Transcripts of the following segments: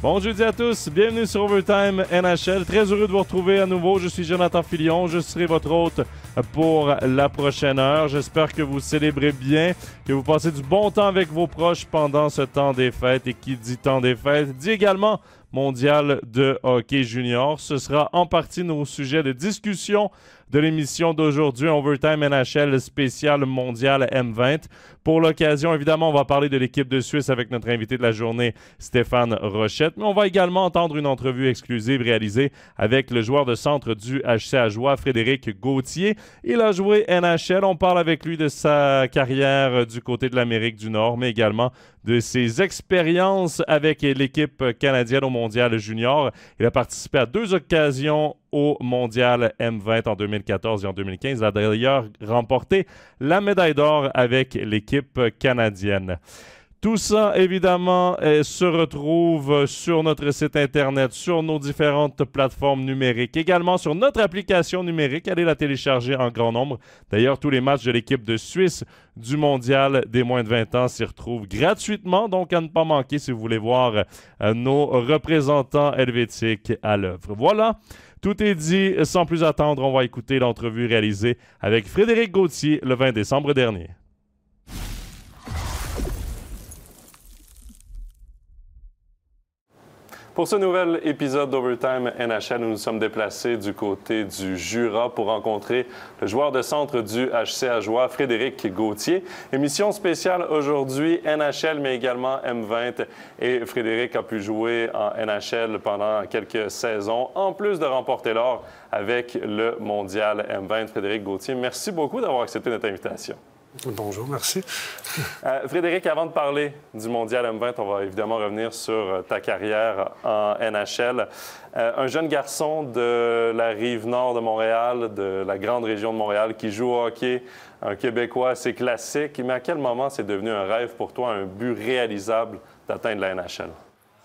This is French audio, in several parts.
Bon jeudi à tous, bienvenue sur Overtime NHL. Très heureux de vous retrouver à nouveau. Je suis Jonathan Filion, je serai votre hôte pour la prochaine heure. J'espère que vous célébrez bien, que vous passez du bon temps avec vos proches pendant ce temps des fêtes. Et qui dit temps des fêtes dit également mondial de hockey junior. Ce sera en partie nos sujets de discussion de l'émission d'aujourd'hui, Overtime NHL spécial mondial M20. Pour l'occasion, évidemment, on va parler de l'équipe de Suisse avec notre invité de la journée, Stéphane Rochette, mais on va également entendre une entrevue exclusive réalisée avec le joueur de centre du HC Ajoie, Frédéric Gauthier. Il a joué NHL. On parle avec lui de sa carrière du côté de l'Amérique du Nord, mais également de ses expériences avec l'équipe canadienne au mondial junior. Il a participé à deux occasions au mondial M20 en 2014 et en 2015. Il a d'ailleurs remporté la médaille d'or avec l'équipe canadienne. Tout ça, évidemment, euh, se retrouve sur notre site Internet, sur nos différentes plateformes numériques, également sur notre application numérique. Allez la télécharger en grand nombre. D'ailleurs, tous les matchs de l'équipe de Suisse du mondial des moins de 20 ans s'y retrouvent gratuitement, donc à ne pas manquer si vous voulez voir euh, nos représentants helvétiques à l'œuvre. Voilà. Tout est dit. Sans plus attendre, on va écouter l'entrevue réalisée avec Frédéric Gauthier le 20 décembre dernier. Pour ce nouvel épisode d'Overtime NHL, nous nous sommes déplacés du côté du Jura pour rencontrer le joueur de centre du HC Ajoie, Frédéric Gauthier. Émission spéciale aujourd'hui, NHL, mais également M20. Et Frédéric a pu jouer en NHL pendant quelques saisons, en plus de remporter l'or avec le mondial M20. Frédéric Gauthier, merci beaucoup d'avoir accepté notre invitation. Bonjour, merci. Euh, Frédéric, avant de parler du Mondial M20, on va évidemment revenir sur euh, ta carrière en NHL. Euh, un jeune garçon de la rive nord de Montréal, de la grande région de Montréal, qui joue au hockey, un Québécois assez classique. Mais à quel moment c'est devenu un rêve pour toi, un but réalisable d'atteindre la NHL?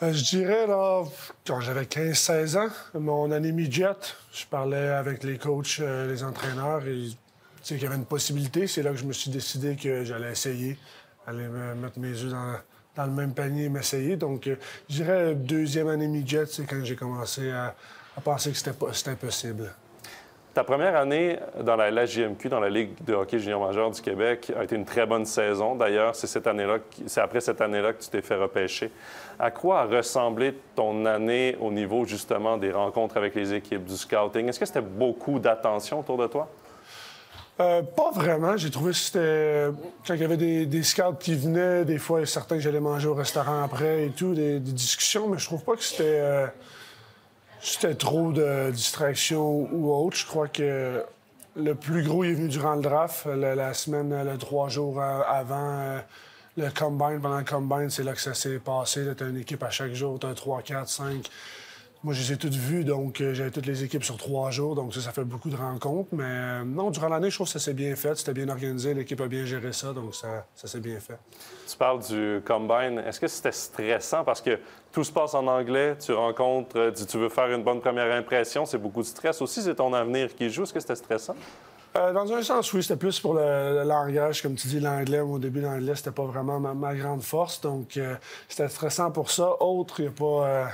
je dirais, là, quand j'avais 15-16 ans, mon année midget, je parlais avec les coachs, les entraîneurs, et qu'il y avait une possibilité. C'est là que je me suis décidé que j'allais essayer, aller mettre mes yeux dans, le même panier et m'essayer. Donc, euh, je dirais deuxième année midget, c'est quand j'ai commencé à, penser que c'était impossible. Ta première année dans la LHJMQ, dans la Ligue de hockey junior majeur du Québec, a été une très bonne saison. D'ailleurs, c'est cette année-là, c'est après cette année-là que tu t'es fait repêcher. À quoi a ressemblé ton année au niveau justement des rencontres avec les équipes, du scouting? Est-ce que c'était beaucoup d'attention autour de toi? Euh, pas vraiment. J'ai trouvé que c'était. Quand il y avait des, scouts qui venaient, des fois, certains que j'allais manger au restaurant après et tout, des, discussions, mais je trouve pas que c'était. Euh, c'était trop de distractions ou autre. Je crois que le plus gros est venu durant le draft, la, semaine, le trois jours avant euh, le combine. Pendant le combine, c'est là que ça s'est passé. T'as une équipe à chaque jour, t'as un 3, 4, 5. Moi, je les ai toutes vues, donc euh, j'avais toutes les équipes sur trois jours, donc ça, ça fait beaucoup de rencontres. Mais euh, non, durant l'année, je trouve que ça s'est bien fait, c'était bien organisé, l'équipe a bien géré ça, donc ça, ça s'est bien fait. Tu parles du combine. Est-ce que c'était stressant? Parce que tout se passe en anglais, tu rencontres, euh, tu veux faire une bonne première impression, c'est beaucoup de stress aussi, c'est ton avenir qui joue. Est-ce que c'était stressant? dans un sens, oui, c'était plus pour le, langage. Comme tu dis, l'anglais, au début, l'anglais, c'était pas vraiment ma, grande force. Donc, c'était stressant pour ça. Autre, il n'y a pas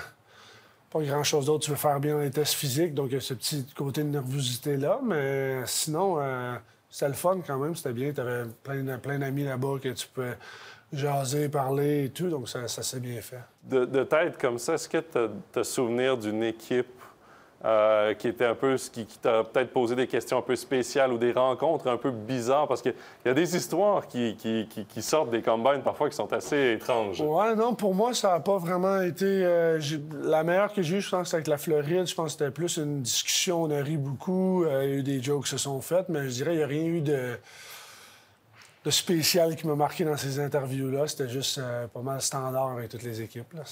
pas grand-chose d'autre. Tu veux faire bien les tests physiques, donc il y a ce petit côté de nervosité-là. Mais sinon, euh, c'était le fun quand même. C'était bien. Tu avais plein, plein d'amis là-bas que tu peux jaser, parler et tout. Donc ça, s'est bien fait. De, tête comme ça, est-ce que tu as souvenir d'une équipe euh, qui était un peu, qui, qui t'a peut-être posé des questions un peu spéciales ou des rencontres un peu bizarres, parce qu'il y a des histoires qui, sortent des combines parfois qui sont assez étranges. Ouais, non, pour moi, ça n'a pas vraiment été. Euh, la meilleure que j'ai eue, je pense, avec la Floride. Je pense que c'était plus une discussion, on a ri beaucoup, euh, il y a eu des jokes qui se sont faites, mais je dirais qu'il n'y a rien eu de de spécial qui m'a marqué dans ces interviews-là. C'était juste pas mal standard avec toutes les équipes. Là.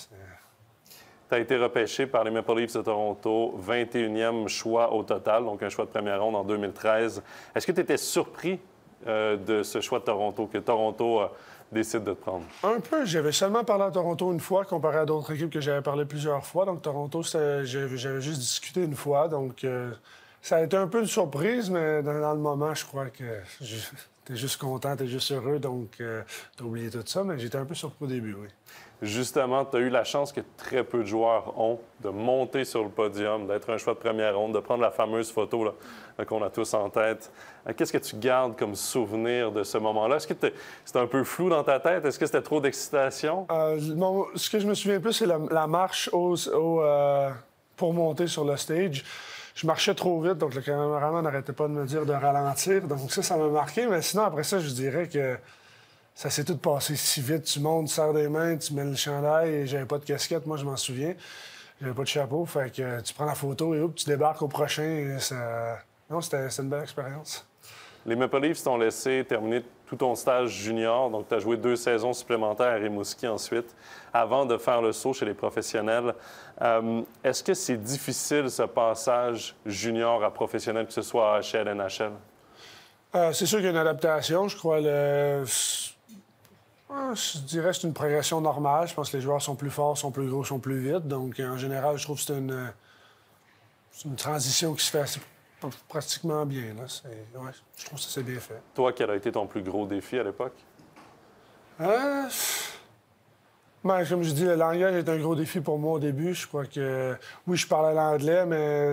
Tu as été repêché par les Maple Leafs de Toronto, 21e choix au total, donc un choix de première ronde en 2013. Est-ce que tu étais surpris euh, de ce choix de Toronto, que Toronto euh, décide de te prendre? Un peu. J'avais seulement parlé à Toronto une fois, comparé à d'autres équipes que j'avais parlé plusieurs fois. Donc, Toronto, j'avais juste discuté une fois. Donc, euh, ça a été un peu une surprise, mais dans, le moment, je crois que tu es juste content, tu es juste heureux. Donc, tu as oublié tout ça. Mais j'étais un peu surpris au début, oui. Justement, tu as eu la chance que très peu de joueurs ont de monter sur le podium, d'être un choix de première ronde, de prendre la fameuse photo qu'on a tous en tête. Euh, qu'est-ce que tu gardes comme souvenir de ce moment-là? Est-ce que c'était un peu flou dans ta tête? Est-ce que c'était trop d'excitation? Euh, ce que je me souviens plus, c'est la, marche euh, pour monter sur le stage. Je marchais trop vite, donc le caméraman n'arrêtait pas de me dire de ralentir. Donc ça, ça m'a marqué. Mais sinon, après ça, je dirais que ça s'est tout passé si vite. Tu montes, tu serres des mains, tu mets le chandail et j'avais pas de casquette, moi je m'en souviens. J'avais pas de chapeau, fait que tu prends la photo et hop, tu débarques au prochain. ça... Non, c'était une belle expérience. Les Maple Leafs t'ont laissé terminer tout ton stage junior, donc tu as joué deux saisons supplémentaires à Rimouski ensuite, avant de faire le saut chez les professionnels. Euh, est-ce que c'est difficile ce passage junior à professionnel, que ce soit à HL, NHL? Euh, c'est sûr qu'il y a une adaptation. Je crois le je dirais que c'est une progression normale. Je pense que les joueurs sont plus forts, sont plus gros, sont plus vite. Donc, en général, je trouve que c'est une, une transition qui se fait pratiquement bien. Là. je trouve que ça s'est bien fait. Toi, quel a été ton plus gros défi à l'époque? Euh... Ben, comme je dis, le langage est un gros défi pour moi au début. Je crois que, oui, je parlais l'anglais, mais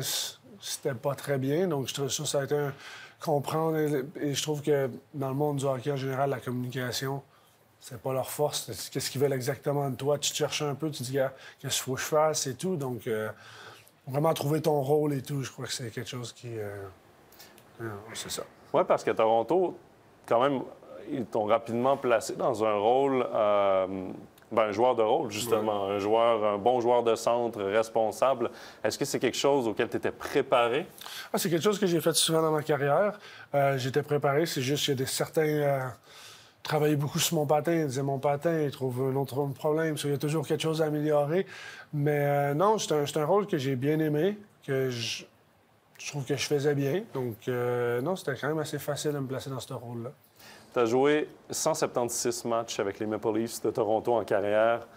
c'était pas très bien. Donc, je trouve ça, ça a été un comprendre. Et je trouve que dans le monde du hockey en général, la communication, c'est pas leur force. Qu'est-ce qu'ils veulent exactement de toi? Tu te cherches un peu, tu te dis, qu'est-ce qu'il faut que je fasse? Et tout. Donc, euh, vraiment trouver ton rôle et tout, je crois que c'est quelque chose qui. Euh, euh, c'est ça. Oui, parce que Toronto, quand même, ils t'ont rapidement placé dans un rôle. Ben, un joueur de rôle, justement. Un joueur, un bon joueur de centre, responsable. Est-ce que c'est quelque chose auquel tu étais préparé? Ah, c'est quelque chose que j'ai fait souvent dans ma carrière. J'étais préparé. C'est juste qu'il y a des certains travaillait beaucoup sur mon patin. Il disait mon patin, il trouve un autre problème. Il y a toujours quelque chose à améliorer. Mais euh, non, c'est un, rôle que j'ai bien aimé, que je, trouve que je faisais bien. Donc, euh, non, c'était quand même assez facile de me placer dans ce rôle-là. Tu as joué 176 matchs avec les Maple Leafs de Toronto en carrière.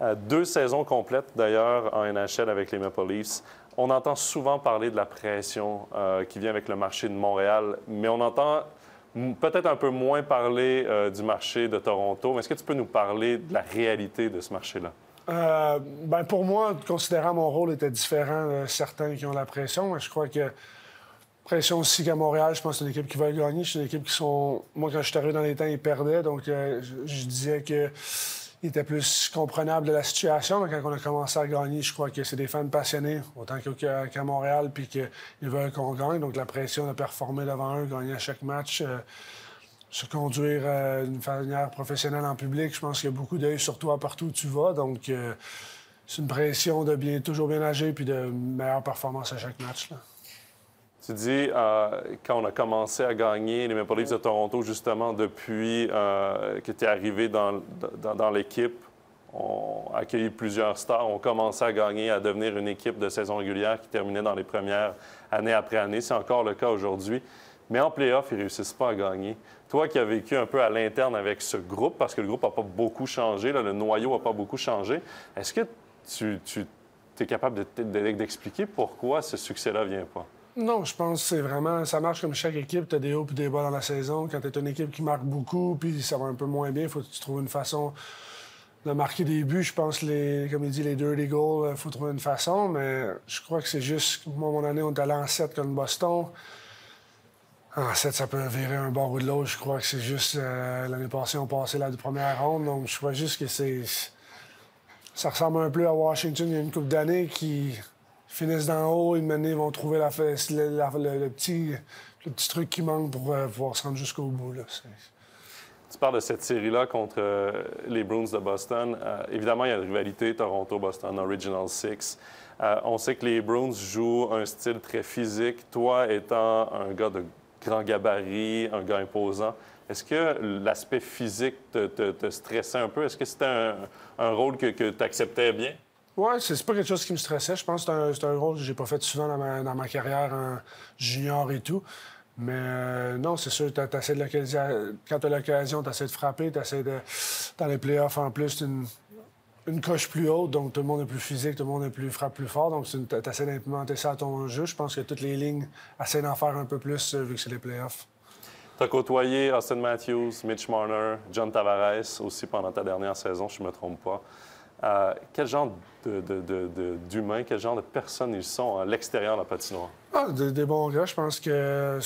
Euh, deux saisons complètes, d'ailleurs, en NHL avec les Maple Leafs. On entend souvent parler de la pression qui vient avec le marché de Montréal, mais on entend peut-être un peu moins parler euh, du marché de Toronto, mais est-ce que tu peux nous parler de la réalité de ce marché-là? Euh, ben pour moi, considérant mon rôle était différent de certains qui ont la pression, je crois que pression aussi qu'à Montréal, je pense que c'est une équipe qui va gagner. C'est une équipe qui sont. Moi, quand je suis arrivé dans les temps, ils perdaient. Donc, euh, je disais que il était plus comprenable de la situation. Mais quand on a commencé à gagner, je crois que c'est des fans passionnés, autant qu'à Montréal, puis qu'ils veulent qu'on gagne. Donc la pression de performer devant eux, gagner à chaque match, euh, se conduire euh, d'une manière professionnelle en public, je pense qu'il y a beaucoup d'œil sur toi partout où tu vas. Donc euh, c'est une pression de bien, toujours bien agir puis de meilleure performance à chaque match. Tu dis, euh, quand on a commencé à gagner les Maple Leafs de Toronto, justement, depuis euh, que tu es arrivé dans, l'équipe, on a accueilli plusieurs stars, on commençait à gagner, à devenir une équipe de saison régulière qui terminait dans les premières année après année. C'est encore le cas aujourd'hui. Mais en playoff, ils ne réussissent pas à gagner. Toi qui as vécu un peu à l'interne avec ce groupe, parce que le groupe n'a pas beaucoup changé, le noyau n'a pas beaucoup changé, est-ce que tu, tu es capable d'expliquer pourquoi ce succès-là ne vient pas? Non, je pense que c'est vraiment. Ça marche comme chaque équipe. Tu as des hauts et des bas dans la saison. Quand tu es une équipe qui marque beaucoup, puis ça va un peu moins bien, il faut que tu trouves une façon de marquer des buts. Je pense, les, comme il dit, les dirty goals, il euh, faut trouver une façon. Mais je crois que c'est juste. Moi, mon année, on est allé en 7 comme Boston. En 7, ça peut virer un bord ou de l'autre. Je crois que c'est juste. Euh, l'année passée, on passait la première ronde. Donc, je crois juste que c'est. Ça ressemble un peu à Washington il y a une couple d'années qui finissent d'en haut, ils vont trouver la, le, petit, le petit truc qui manque pour euh, pouvoir se rendre jusqu'au bout. Là. Tu parles de cette série-là contre euh, les Bruins de Boston. Euh, évidemment, il y a une rivalité Toronto-Boston, Original Six. on sait que les Bruins jouent un style très physique. Toi, étant un gars de grand gabarit, un gars imposant, est-ce que l'aspect physique te, stressait un peu? Est-ce que c'était un, rôle que tu acceptais bien? Oui, c'est pas quelque chose qui me stressait. Je pense que c'est un, rôle que j'ai pas fait souvent dans ma, carrière en junior et tout. Mais euh, non, c'est sûr, quand tu as l'occasion, tu essaies de frapper, tu essaies de. Dans les playoffs, en plus, une, une coche plus haute, donc tout le monde est plus physique, tout le monde est plus, frappe plus fort. Donc, tu essaies d'implémenter ça à ton jeu. Je pense que toutes les lignes essaient d'en faire un peu plus euh, vu que c'est les playoffs. Tu as côtoyé Austin Matthews, Mitch Marner, John Tavares aussi pendant ta dernière saison, je me trompe pas. Euh, quel genre d'humains, quel genre de personnes ils sont à l'extérieur de la patinoire? Ah, des, bons gars. Je pense que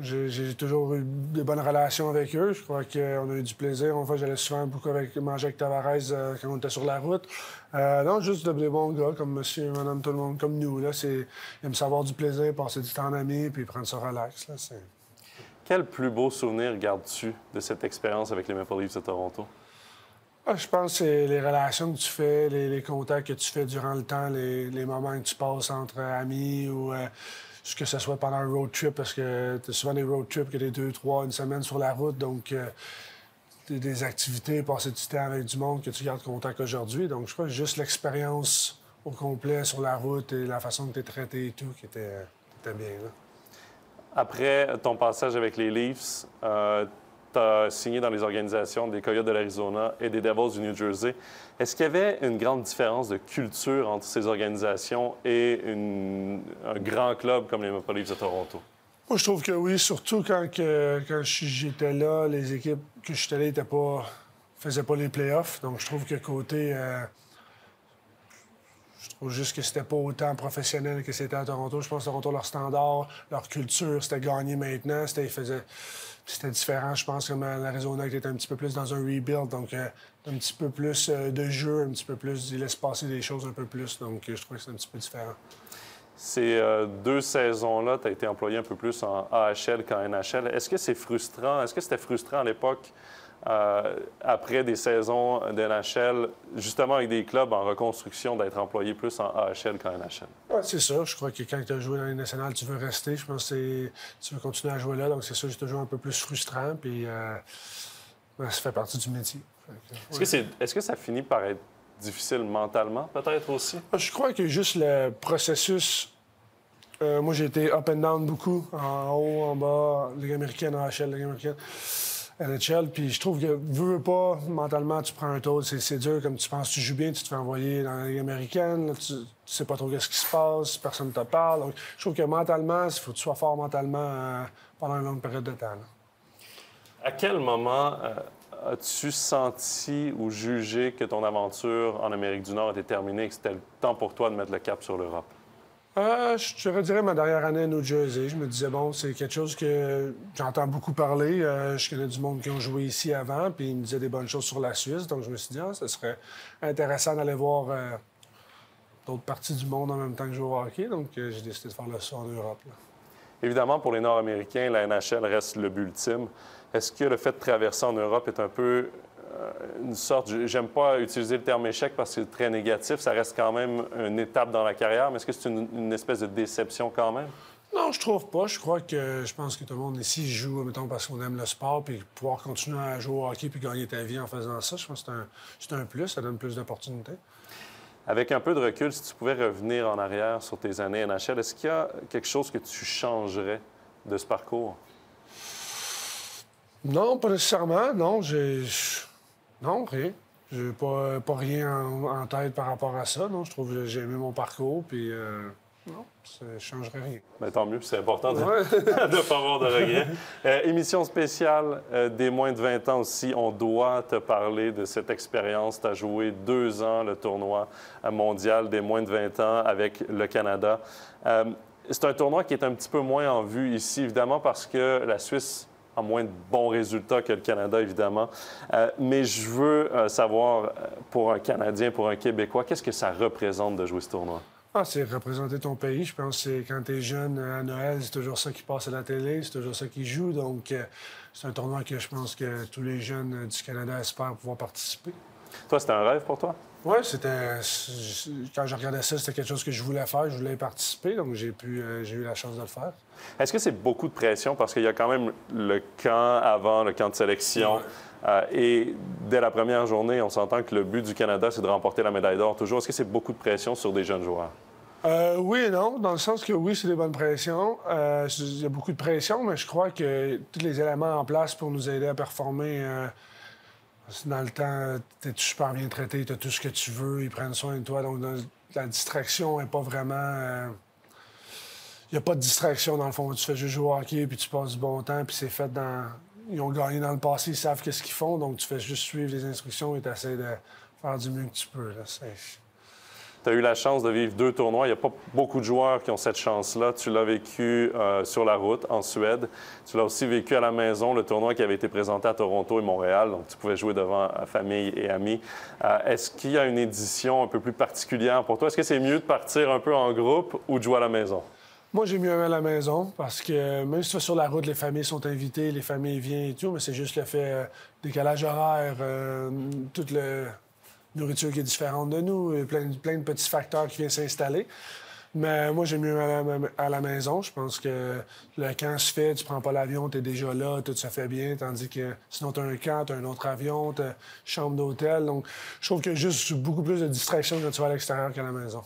j'ai toujours eu des bonnes relations avec eux. Je crois qu'on a eu du plaisir. Une fois, j'allais souvent beaucoup avec, manger avec Tavares euh, quand on était sur la route. Euh, non, juste des bons gars comme monsieur, madame, tout le monde, comme nous. Là, ils aiment savoir du plaisir, passer du temps en ami, puis prendre ça relax. Là, quel plus beau souvenir gardes-tu de cette expérience avec les Maple Leafs de Toronto? Ah, je pense que c'est les relations que tu fais, les, contacts que tu fais durant le temps, les, moments que tu passes entre amis ou euh, que ce soit pendant un road trip, parce que tu as souvent des road trips que des deux, trois, une semaine sur la route. Donc, euh, des activités, passer du temps avec du monde que tu gardes contact aujourd'hui. Donc, je crois que juste l'expérience au complet sur la route et la façon que tu es traité et tout qui était, bien. Après ton passage avec les Leafs, euh, tu as signé dans les organisations des Coyotes de l'Arizona et des Devils du New Jersey. Est-ce qu'il y avait une grande différence de culture entre ces organisations et un grand club comme les Maple Leafs de Toronto? Moi, je trouve que oui, surtout quand, quand j'étais là, les équipes que j'étais là ne pas, faisaient pas les playoffs. Donc, je trouve que côté. Euh, je trouve juste que c'était pas autant professionnel que c'était à Toronto. Je pense que Toronto, leur standard, leur culture, c'était gagner maintenant. C'était, c'était différent, je pense, comme l'Arizona était un petit peu plus dans un rebuild. Donc, euh, un petit peu plus euh, de jeu, un petit peu plus. Il laisse passer des choses un peu plus. Donc, je trouve que c'est un petit peu différent. Ces euh, deux saisons-là, tu as été employé un peu plus en AHL qu'en NHL. Est-ce que c'est frustrant? Est-ce que c'était frustrant à l'époque, euh, après des saisons d'NHL, justement avec des clubs en reconstruction, d'être employé plus en AHL qu'en NHL? Oui, c'est ça. Je crois que quand tu as joué dans les nationales, tu veux rester. Je pense que tu veux continuer à jouer là. Donc, c'est ça, c'est toujours un peu plus frustrant. Puis, euh, ça fait partie du métier. Est-ce que ça finit par être difficile mentalement, peut-être aussi? Ah, je crois que juste le processus. Euh, moi, j'ai été up and down beaucoup, en haut, en bas, Ligue américaine, HL, Ligue américaine, NHL. Puis je trouve que, veux, pas, mentalement, tu prends un tour, c'est dur, comme tu penses, tu joues bien, tu te fais envoyer dans la Ligue américaine, tu, sais pas trop ce qui se passe, personne ne te parle. Donc, je trouve que mentalement, il faut que tu sois fort mentalement euh, pendant une longue période de temps. À quel moment. Euh, as-tu senti ou jugé que ton aventure en Amérique du Nord était terminée que c'était le temps pour toi de mettre le cap sur l'Europe? Euh, je redirais ma dernière année à New Jersey. Je me disais, bon, c'est quelque chose que j'entends beaucoup parler. Euh, je connais du monde qui ont joué ici avant, puis ils me disaient des bonnes choses sur la Suisse. Donc, je me suis dit, ah, ce serait intéressant d'aller voir euh, d'autres parties du monde en même temps que jouer au hockey. Donc, j'ai décidé de faire le saut en Europe. Évidemment, pour les Nord-Américains, la NHL reste le but ultime. Est-ce que le fait de traverser en Europe est un peu euh, une sorte, j'aime pas utiliser le terme échec parce que c'est très négatif, ça reste quand même une étape dans la carrière, mais est-ce que c'est une, espèce de déception quand même? Non, je trouve pas. Je crois que je pense que tout le monde ici joue, mettons, parce qu'on aime le sport, puis pouvoir continuer à jouer au hockey puis gagner ta vie en faisant ça, je pense que c'est un, plus, ça donne plus d'opportunités. Avec un peu de recul, si tu pouvais revenir en arrière sur tes années NHL, est-ce qu'il y a quelque chose que tu changerais de ce parcours? Non, pas nécessairement. Non, j'ai. Non, rien. J'ai pas, pas rien en, tête par rapport à ça. Non, je trouve que j'ai aimé mon parcours, puis. Euh, non, ça ne changerait rien. Mais tant mieux, c'est important de ne pas avoir de regrets. Euh, émission spéciale euh, des moins de 20 ans aussi. On doit te parler de cette expérience. Tu as joué deux ans le tournoi mondial des moins de 20 ans avec le Canada. c'est un tournoi qui est un petit peu moins en vue ici, évidemment, parce que la Suisse a moins de bons résultats que le Canada, évidemment. Euh, mais je veux euh, savoir, euh, pour un Canadien, pour un Québécois, qu'est-ce que ça représente de jouer ce tournoi? Ah, c'est représenter ton pays. Je pense que quand tu es jeune à Noël, c'est toujours ça qui passe à la télé, c'est toujours ça qui joue. Donc, c'est un tournoi que je pense que tous les jeunes du Canada espèrent pouvoir participer. Toi, c'était un rêve pour toi? Oui, c'était. Quand je regardais ça, c'était quelque chose que je voulais faire, je voulais participer, donc j'ai pu, j'ai eu la chance de le faire. Est-ce que c'est beaucoup de pression? Parce qu'il y a quand même le camp avant, le camp de sélection? Euh, et dès la première journée, on s'entend que le but du Canada, c'est de remporter la médaille d'or toujours. Est-ce que c'est beaucoup de pression sur des jeunes joueurs? Euh, oui et non, dans le sens que oui, c'est des bonnes pressions. Euh, il y a beaucoup de pression, mais je crois que tous les éléments en place pour nous aider à performer, dans le temps, tu es super bien traité, tu as tout ce que tu veux, ils prennent soin de toi. Donc, la distraction n'est pas vraiment n'y a pas de distraction dans le fond. Tu fais juste jouer au hockey, puis tu passes du bon temps, puis c'est fait dans. Ils ont gagné dans le passé, ils savent qu'est-ce qu'ils font, donc tu fais juste suivre les instructions et tu essaies de faire du mieux que tu peux. Tu as eu la chance de vivre deux tournois. Il n'y a pas beaucoup de joueurs qui ont cette chance-là. Tu l'as vécu euh, sur la route en Suède. Tu l'as aussi vécu à la maison, le tournoi qui avait été présenté à Toronto et Montréal. Donc, tu pouvais jouer devant famille et amis. Euh, est-ce qu'il y a une édition un peu plus particulière pour toi? Est-ce que c'est mieux de partir un peu en groupe ou de jouer à la maison? Moi, j'ai mieux à la maison parce que même si tu vas sur la route, les familles sont invitées, les familles viennent et tout, mais c'est juste le fait euh, décalage horaire, tout le nourriture qui est différente de nous, et plein, de petits facteurs qui viennent s'installer. Mais moi, j'aime mieux à la, maison. Je pense que le camp se fait, tu prends pas l'avion, tu es déjà là, tout se fait bien. Tandis que sinon, tu as un camp, tu as un autre avion, tu as chambre d'hôtel. Donc, je trouve a juste beaucoup plus de distraction quand tu vas à l'extérieur qu'à la maison.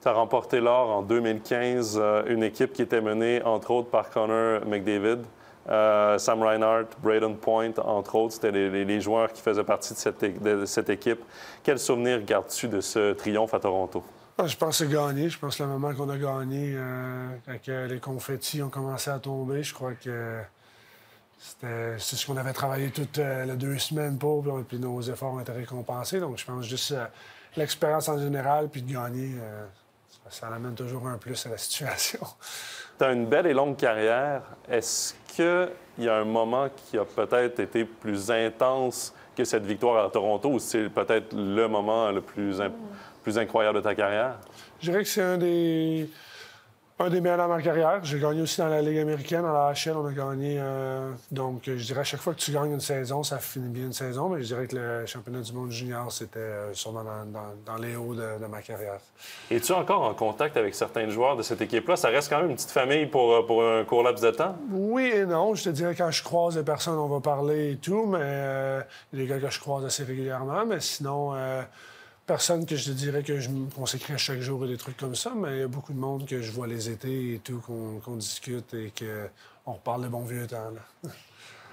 Tu as remporté l'or en 2015, euh, une équipe qui était menée, entre autres, par Connor McDavid. Euh, Sam Reinhardt, Braden Point, entre autres, c'était les, joueurs qui faisaient partie de cette, équipe. Quel souvenir gardes-tu de ce triomphe à Toronto? Ah, je pense que c'est gagné. Je pense que le moment qu'on a gagné, euh, quand les confettis ont commencé à tomber, je crois que c'était ce qu'on avait travaillé toutes les deux semaines pour, puis nos efforts ont été récompensés. Donc, je pense juste l'expérience en général, puis de gagner, ça, amène toujours un plus à la situation. Tu as une belle et longue carrière. Est-ce qu'il y a un moment qui a peut-être été plus intense que cette victoire à Toronto ou c'est peut-être le moment le plus, plus incroyable de ta carrière? Je dirais que c'est un des un des meilleurs dans ma carrière. J'ai gagné aussi dans la Ligue américaine, dans la HL, on a gagné. Euh, donc, je dirais à chaque fois que tu gagnes une saison, ça finit bien une saison, mais je dirais que le championnat du monde junior, c'était euh, sûrement dans, les hauts de, ma carrière. Es-tu encore en contact avec certains joueurs de cette équipe-là? Ça reste quand même une petite famille pour, euh, pour un court laps de temps? Oui et non. Je te dirais, quand je croise des personnes, on va parler et tout, mais il y a des gars que je croise assez régulièrement, mais sinon personne que je te dirais que je me consacrais chaque jour à des trucs comme ça, mais il y a beaucoup de monde que je vois les étés et tout, qu'on discute et qu'on reparle de bons vieux temps.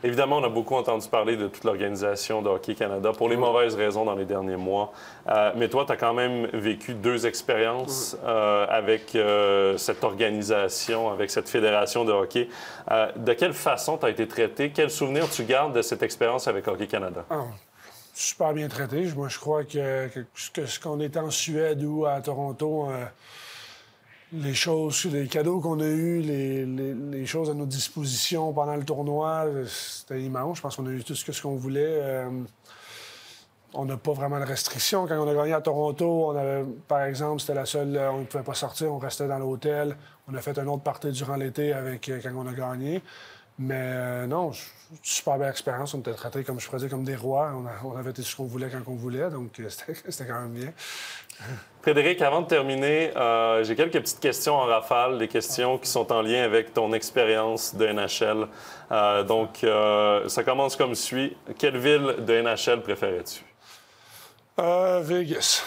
Évidemment, on a beaucoup entendu parler de toute l'organisation de Hockey Canada pour les mauvaises raisons dans les derniers mois. Euh, mais toi, tu as quand même vécu deux expériences euh, avec euh, cette organisation, avec cette fédération de hockey. de quelle façon tu as été traité? Quel souvenir tu gardes de cette expérience avec Hockey Canada? Ah, super bien traité. Moi, je crois que, ce qu'on était en Suède ou à Toronto, euh, les choses, les cadeaux qu'on a eus, les, choses à notre disposition pendant le tournoi, c'était immense. Je pense qu'on a eu tout ce qu'on voulait. Euh, on n'a pas vraiment de restrictions. Quand on a gagné à Toronto, par exemple, c'était la seule, on ne pouvait pas sortir, on restait dans l'hôtel. On a fait un autre party durant l'été avec quand on a gagné. Mais euh, non, super belle expérience. On était traités, comme je pourrais comme des rois. On, avait tout ce qu'on voulait quand on voulait, donc euh, c'était quand même bien. Frédéric, avant de terminer, euh, j'ai quelques petites questions en rafale, des questions qui sont en lien avec ton expérience de NHL. donc, ça commence comme suit. Quelle ville de NHL préférais-tu? Vegas.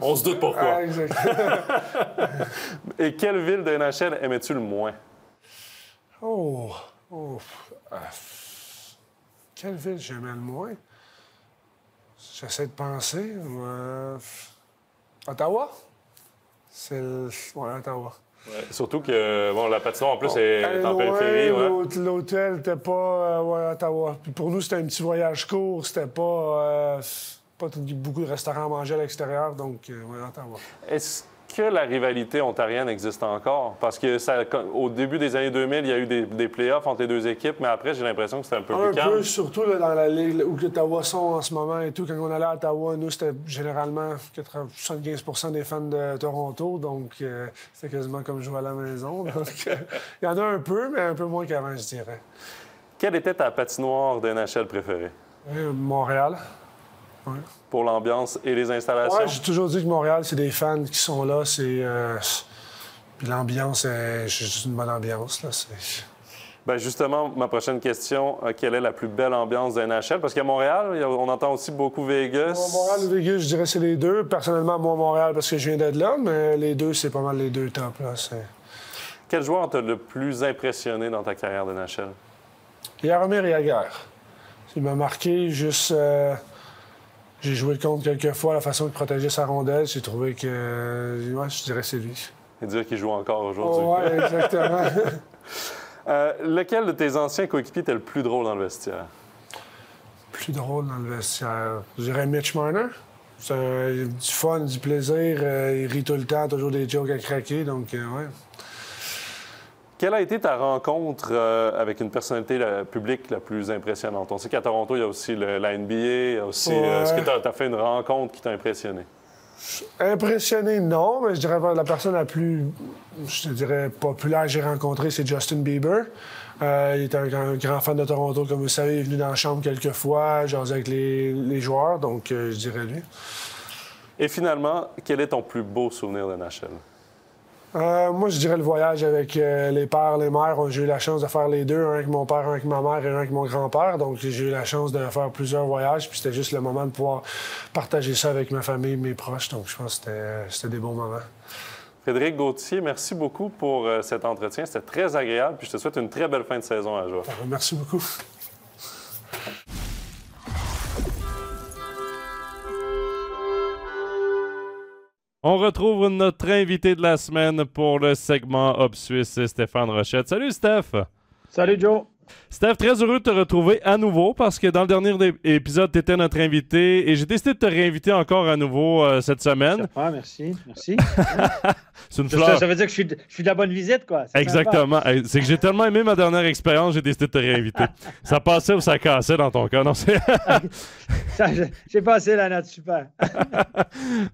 On, se doute pourquoi. Ah, Et quelle ville de NHL aimais-tu le moins? Oh, oh. Quelle ville j'aimais le moins? J'essaie de penser. Euh, Ottawa? C'est Ottawa. surtout que bon, la patinoire, en plus, est en périphérie. Ouais. L'hôtel n'était pas euh, Ottawa. Puis pour nous, c'était un petit voyage court. C'était pas, euh, pas beaucoup de restaurants à manger à l'extérieur. Donc, euh, Ottawa. Est-ce que la rivalité ontarienne existe encore? Parce que ça, au début des années 2000, il y a eu des, des playoffs entre les deux équipes, mais après, j'ai l'impression que c'était un peu plus calme. Un peu, surtout dans la ligue où les Ottawa sont en ce moment et tout. Quand on allait à Ottawa, nous, c'était généralement 75% des fans de Toronto, donc euh, c'était quasiment comme jouer à la maison. Donc, euh, il y en a un peu, mais un peu moins qu'avant, je dirais. Quelle était ta patinoire de NHL préférée? Euh, Montréal pour l'ambiance et les installations? Ouais, j'ai toujours dit que Montréal, c'est des fans qui sont là. C'est, euh, Puis l'ambiance, c'est juste une bonne ambiance. Là. Bien, justement, ma prochaine question, euh, quelle est la plus belle ambiance d'un NHL? Parce qu'à Montréal, on entend aussi beaucoup Vegas. Montréal et Vegas, je dirais c'est les deux. Personnellement, moi, Montréal, parce que je viens d'être là, mais les deux, c'est pas mal les deux tops. Là. Quel joueur t'a le plus impressionné dans ta carrière de NHL? Yaromir Yaguer. Il m'a marqué juste... Euh, j'ai joué contre quelques fois la façon de protéger sa rondelle. J'ai trouvé que, ouais, je dirais c'est lui. Et dire qu'il joue encore aujourd'hui. oui, exactement. Euh, lequel de tes anciens coéquipiers était le plus drôle dans le vestiaire? Plus drôle dans le vestiaire? Je dirais Mitch Marner. C'est du fun, du plaisir. Euh, il rit tout le temps, toujours des jokes à craquer. Donc, euh, ouais. Quelle a été ta rencontre avec une personnalité publique la plus impressionnante? On sait qu'à Toronto, il y a aussi la NBA, il y a aussi. Est-ce que tu as, fait une rencontre qui t'a impressionné? Impressionné, non, mais je dirais la personne la plus, je dirais, populaire que j'ai rencontrée, c'est Justin Bieber. Euh, il est un, grand fan de Toronto, comme vous savez. Il est venu dans la chambre quelques fois, jasé avec les, joueurs, donc euh, je dirais lui. Et finalement, quel est ton plus beau souvenir de Nashville? Euh, moi, je dirais le voyage avec euh, les pères, les mères. J'ai eu la chance de faire les deux, un avec mon père, un avec ma mère et un avec mon grand-père. Donc, j'ai eu la chance de faire plusieurs voyages. Puis c'était juste le moment de pouvoir partager ça avec ma famille, mes proches. Donc, je pense que c'était des bons moments. Frédéric Gauthier, merci beaucoup pour euh, cet entretien. C'était très agréable. Puis je te souhaite une très belle fin de saison à jour. Merci beaucoup. On retrouve notre invité de la semaine pour le segment Hop Suisse, Stéphane Rochette. Salut Steph! Salut Joe! Steph, très heureux de te retrouver à nouveau parce que dans le dernier épisode, tu étais notre invité et j'ai décidé de te réinviter encore à nouveau euh, cette semaine. Merci, merci. c'est une fleur. Ça, veut dire que je suis, je suis de la bonne visite, quoi. Exactement. C'est que j'ai tellement aimé ma dernière expérience, j'ai décidé de te réinviter. ça passait ou ça cassait dans ton cas, non? j'ai passé la note, super.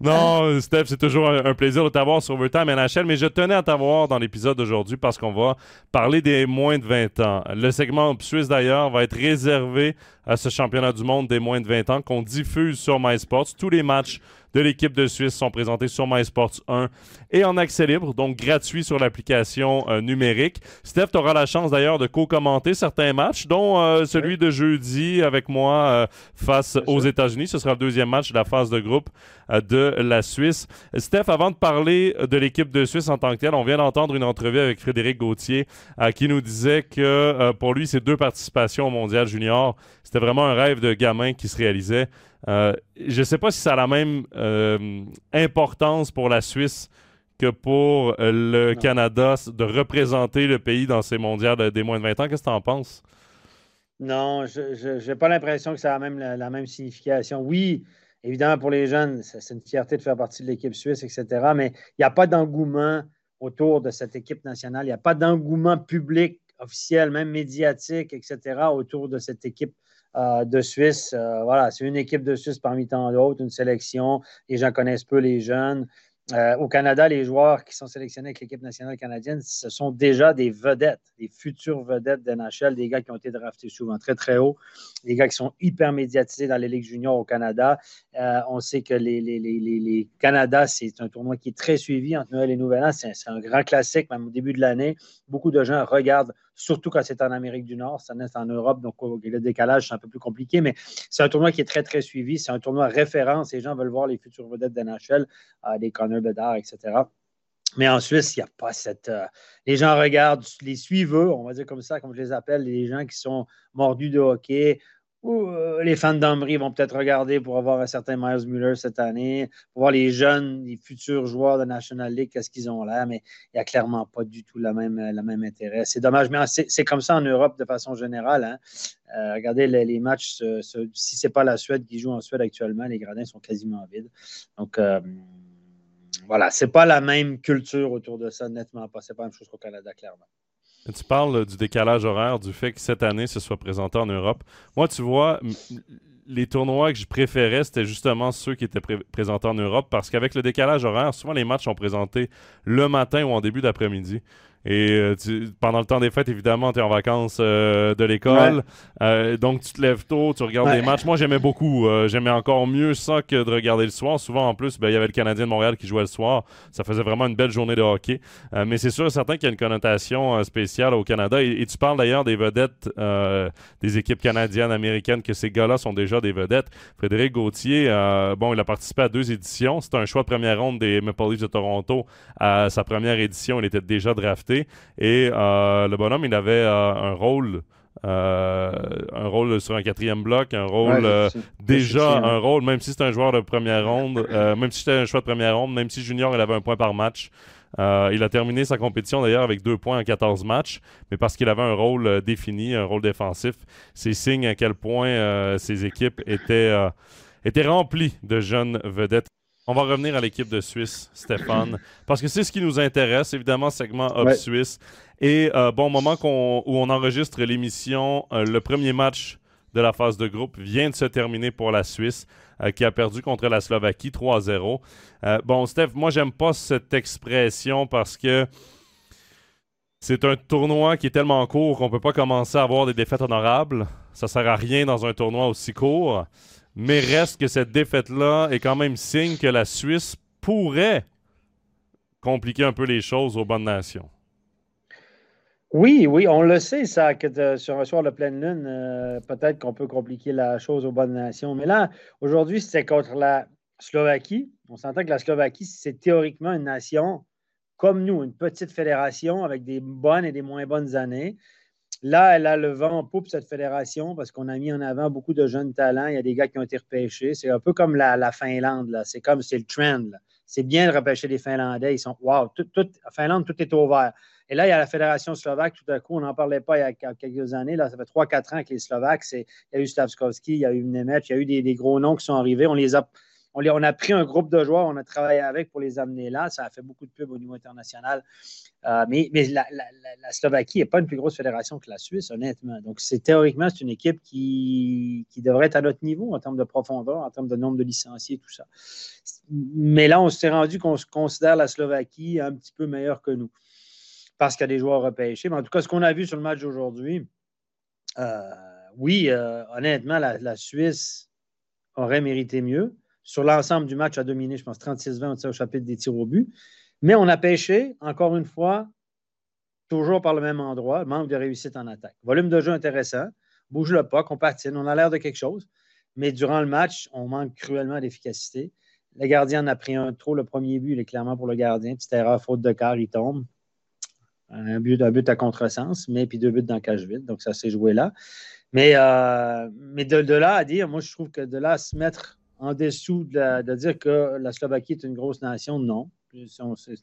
non, Steph, c'est toujours un, plaisir de t'avoir sur Overtime NHL, mais je tenais à t'avoir dans l'épisode d'aujourd'hui parce qu'on va parler des moins de 20 ans. Le segment suisse d'ailleurs va être réservé à ce championnat du monde des moins de 20 ans qu'on diffuse sur MySports. Tous les matchs de l'équipe de Suisse sont présentés sur MySports 1 et en accès libre, donc gratuit sur l'application euh, numérique. Steph, tu auras la chance d'ailleurs de co-commenter certains matchs, dont euh, celui de jeudi avec moi euh, face aux États-Unis. Ce sera le deuxième match de la phase de groupe de la Suisse. Steph, avant de parler de l'équipe de Suisse en tant que telle, on vient d'entendre une entrevue avec Frédéric Gauthier qui nous disait que pour lui, ces deux participations au Mondial Junior, c'était vraiment un rêve de gamin qui se réalisait. Euh, je ne sais pas si ça a la même euh, importance pour la Suisse que pour euh, le Canada de représenter le pays dans ces mondiales des moins de 20 ans. Qu'est-ce que tu en penses? Non, je n'ai pas l'impression que ça a même la, même signification. Oui, évidemment, pour les jeunes, c'est une fierté de faire partie de l'équipe suisse, etc. Mais il n'y a pas d'engouement autour de cette équipe nationale. Il n'y a pas d'engouement public, officiel, même médiatique, etc., autour de cette équipe euh, de Suisse. Euh, voilà, c'est une équipe de Suisse parmi tant d'autres, une sélection. Les gens connaissent peu les jeunes. Euh, au Canada, les joueurs qui sont sélectionnés avec l'équipe nationale canadienne, ce sont déjà des vedettes, des futures vedettes de NHL, des gars qui ont été draftés souvent très, très haut, des gars qui sont hyper médiatisés dans les ligues juniors au Canada. On sait que les, les, les, les Canada, c'est un tournoi qui est très suivi entre Noël et Nouvel An. C'est un, grand classique, même au début de l'année. Beaucoup de gens regardent, surtout quand c'est en Amérique du Nord, ça n'est en Europe, donc le décalage, c'est un peu plus compliqué, mais c'est un tournoi qui est très, très suivi. C'est un tournoi référence. Les gens veulent voir les futures vedettes de NHL, euh, des Connor Bedard, etc. Mais en Suisse, il n'y a pas cette. Euh, les gens regardent, les suiveux, on va dire comme ça, comme je les appelle, les gens qui sont mordus de hockey euh, les fans d'Ambry vont peut-être regarder pour avoir un certain Miles Muller cette année, pour voir les jeunes, les futurs joueurs de National League, qu'est-ce qu'ils ont là, mais il n'y a clairement pas du tout le même, la même intérêt. C'est dommage, mais c'est comme ça en Europe de façon générale. Hein. Euh, regardez les, matchs, si ce n'est pas la Suède qui joue en Suède actuellement, les gradins sont quasiment vides. Donc, voilà, c'est pas la même culture autour de ça, nettement pas. C'est pas la même chose qu'au Canada, clairement. Tu parles du décalage horaire, du fait que cette année, ce soit présenté en Europe. Moi, tu vois, les tournois que je préférais, c'était justement ceux qui étaient présentés en Europe parce qu'avec le décalage horaire, souvent les matchs sont présentés le matin ou en début d'après-midi. Et euh, pendant le temps des fêtes, évidemment, tu es en vacances euh, de l'école. Euh, donc, tu te lèves tôt, tu regardes les matchs. Moi, j'aimais beaucoup. j'aimais encore mieux ça que de regarder le soir. Souvent, en plus, ben, il y avait le Canadien de Montréal qui jouait le soir. Ça faisait vraiment une belle journée de hockey. mais c'est sûr et certain qu'il y a une connotation spéciale au Canada. Et, tu parles d'ailleurs des vedettes des équipes canadiennes, américaines, que ces gars-là sont déjà des vedettes. Frédéric Gauthier, bon, il a participé à deux éditions. C'était un choix de première ronde des Maple Leafs de Toronto. À sa première édition, il était déjà drafté. Et euh, le bonhomme, il avait euh, un rôle un rôle sur un quatrième bloc, un rôle déjà un rôle, même si c'est un joueur de première ronde, même si c'était un choix de première ronde, même si Junior il avait un point par match. il a terminé sa compétition d'ailleurs avec deux points en 14 matchs, mais parce qu'il avait un rôle défini, un rôle défensif, c'est signe à quel point ses équipes étaient, étaient remplies de jeunes vedettes. On va revenir à l'équipe de Suisse, Stéphane, parce que c'est ce qui nous intéresse, évidemment, segment Up Suisse. Et euh, bon, au moment où on enregistre l'émission, euh, le premier match de la phase de groupe vient de se terminer pour la Suisse, euh, qui a perdu contre la Slovaquie 3-0. bon, Steph, moi, j'aime pas cette expression parce que c'est un tournoi qui est tellement court qu'on peut pas commencer à avoir des défaites honorables. Ça sert à rien dans un tournoi aussi court. Mais reste que cette défaite-là est quand même signe que la Suisse pourrait compliquer un peu les choses aux bonnes nations. Oui, oui, on le sait, ça, que sur un soir de pleine lune, euh, peut-être qu'on peut compliquer la chose aux bonnes nations. Mais là, aujourd'hui, c'était contre la Slovaquie. On s'entend que la Slovaquie, c'est théoriquement une nation comme nous, une petite fédération avec des bonnes et des moins bonnes années. Là, elle a le vent en poupe, cette fédération, parce qu'on a mis en avant beaucoup de jeunes talents. Il y a des gars qui ont été repêchés. C'est un peu comme la, Finlande. C'est comme c'est le trend. C'est bien de repêcher les Finlandais. Ils sont Wow, Finlande, tout est ouvert. Et là, il y a la Fédération slovaque, tout à coup, on n'en parlait pas il y a quelques années. Là, ça fait 3-4 ans que les Slovaques, il y a eu Stavskovski, il y a eu Nemeth, il y a eu des, des, gros noms qui sont arrivés. On les a on, a pris un groupe de joueurs, on a travaillé avec pour les amener là. Ça a fait beaucoup de pubs au niveau international. Euh, mais, la, Slovaquie n'est pas une plus grosse fédération que la Suisse, honnêtement. Donc, théoriquement, c'est une équipe qui, devrait être à notre niveau en termes de profondeur, en termes de nombre de licenciés, tout ça. Mais là, on s'est rendu qu'on considère la Slovaquie un petit peu meilleure que nous parce qu'il y a des joueurs repêchés. Mais en tout cas, ce qu'on a vu sur le match d'aujourd'hui, euh, oui, euh, honnêtement, la Suisse aurait mérité mieux sur l'ensemble du match a dominé, je pense, 36-20 au chapitre des tirs au but. Mais on a pêché, encore une fois, toujours par le même endroit, manque de réussite en attaque. Volume de jeu intéressant, bouge le pas, on patine, on a l'air de quelque chose. Mais durant le match, on manque cruellement d'efficacité. Le gardien en a pris un trop. Le premier but, il est clairement pour le gardien. Petite erreur, faute de quart, il tombe. Un but, un but à contresens, mais puis deux buts dans le vide. Donc, ça s'est joué là. Mais, euh, de, là à dire, moi, je trouve que de là à se mettre en dessous de, dire que la Slovaquie est une grosse nation, non.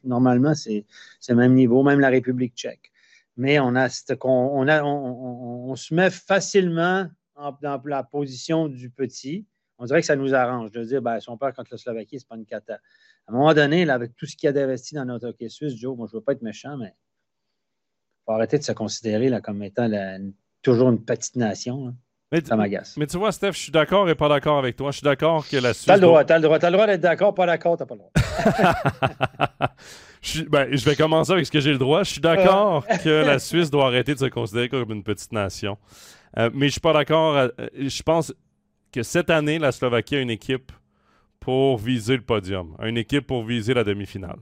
Normalement, c'est le même niveau, même la République tchèque. Mais on, on, on, se met facilement dans la position du petit. On dirait que ça nous arrange de dire, ben, son père contre la Slovaquie, c'est pas une cata. À un moment donné, avec tout ce qu'il y a d'investi dans notre hockey suisse, Joe, moi, je ne veux pas être méchant, mais il faut arrêter de se considérer là, comme étant toujours une petite nation. Mais, ça m'agace. Mais tu vois, Steph, je suis d'accord et pas d'accord avec toi. Je suis d'accord que la Suisse. T'as le droit, t'as le droit, t'as le droit d'être d'accord, pas d'accord, t'as pas le droit. je, ben, je vais commencer avec ce que j'ai le droit. Je suis d'accord que la Suisse doit arrêter de se considérer comme une petite nation. Euh, mais je suis pas d'accord. Euh, je pense que cette année, la Slovaquie a une équipe pour viser le podium, une équipe pour viser la demi-finale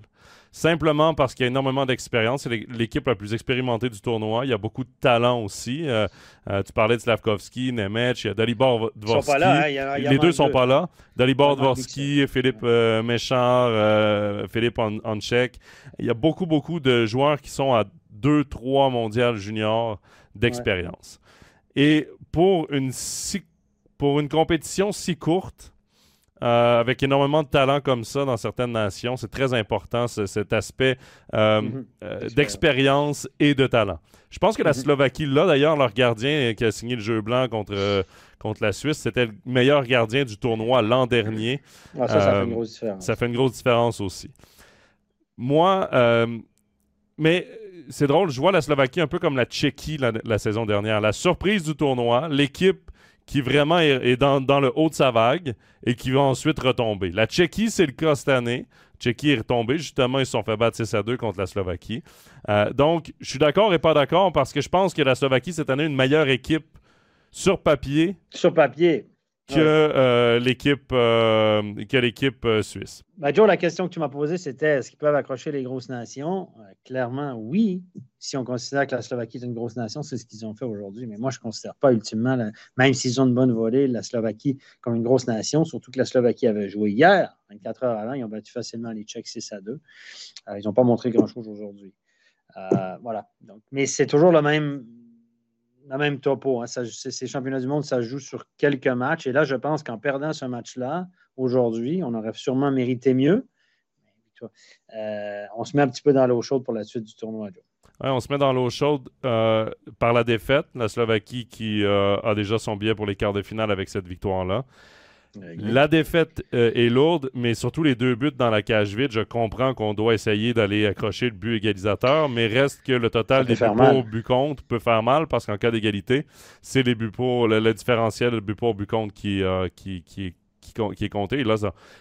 simplement parce qu'il y a énormément d'expérience. C'est l'équipe la plus expérimentée du tournoi. Il y a beaucoup de talent aussi. Euh, euh, tu parlais de Slavkovski, Nemec, il y a Dalibor Dvorsky. Hein. les deux sont pas là. Dalibor Dvorsky, Philippe euh, Méchard, Philippe Anchek. Il y a beaucoup, beaucoup de joueurs qui sont à 2-3 mondiales juniors d'expérience. Et pour une, pour une compétition si courte, euh, avec énormément de talent comme ça dans certaines nations. C'est très important, cet aspect euh, mhm. euh, d'expérience et de talent. Je pense que la mhm. Slovaquie, là, d'ailleurs, leur gardien qui a signé le jeu blanc contre, contre la Suisse, c'était le meilleur gardien du tournoi l'an dernier. Ah, ça, ça fait une grosse différence. Ça fait une grosse différence aussi. Moi, mais c'est drôle, je vois la Slovaquie un peu comme la Tchéquie la saison dernière. La surprise du tournoi, l'équipe qui vraiment est, dans, le haut de sa vague et qui va ensuite retomber. La Tchéquie, c'est le cas cette année. Tchéquie est retombée. Justement, ils se sont fait battre 6 à 2 contre la Slovaquie. Euh, donc, je suis d'accord et pas d'accord parce que je pense que la Slovaquie, cette année, est une meilleure équipe sur papier. Sur papier que euh, l'équipe euh, que l'équipe euh, suisse. Ben, Joe, la question que tu m'as posée, c'était est-ce qu'ils peuvent accrocher les grosses nations? clairement, oui. Si on considère que la Slovaquie est une grosse nation, c'est ce qu'ils ont fait aujourd'hui. Mais moi, je ne considère pas ultimement, même s'ils ont une bonne volée, la Slovaquie comme une grosse nation, surtout que la Slovaquie avait joué hier, 24 heures avant, ils ont battu facilement les Tchèques 6 à 2. ils n'ont pas montré grand-chose aujourd'hui. voilà. Donc, mais c'est toujours le même la même topo. Hein. ces championnats du monde, ça joue sur quelques matchs. Et là, je pense qu'en perdant ce match-là, aujourd'hui, on aurait sûrement mérité mieux. Euh, on se met un petit peu dans l'eau chaude pour la suite du tournoi, on se met dans l'eau chaude euh, par la défaite. La Slovaquie qui euh, a déjà son billet pour les quarts de finale avec cette victoire-là. La défaite est lourde, mais surtout les deux buts dans la cage vide. Je comprends qu'on doit essayer d'aller accrocher le but égalisateur, mais reste que le total des buts pour, buts contre peut faire mal parce qu'en cas d'égalité, c'est les buts pour, le, différentiel, le but pour, but contre qui, qui, qui, qui, est compté. là,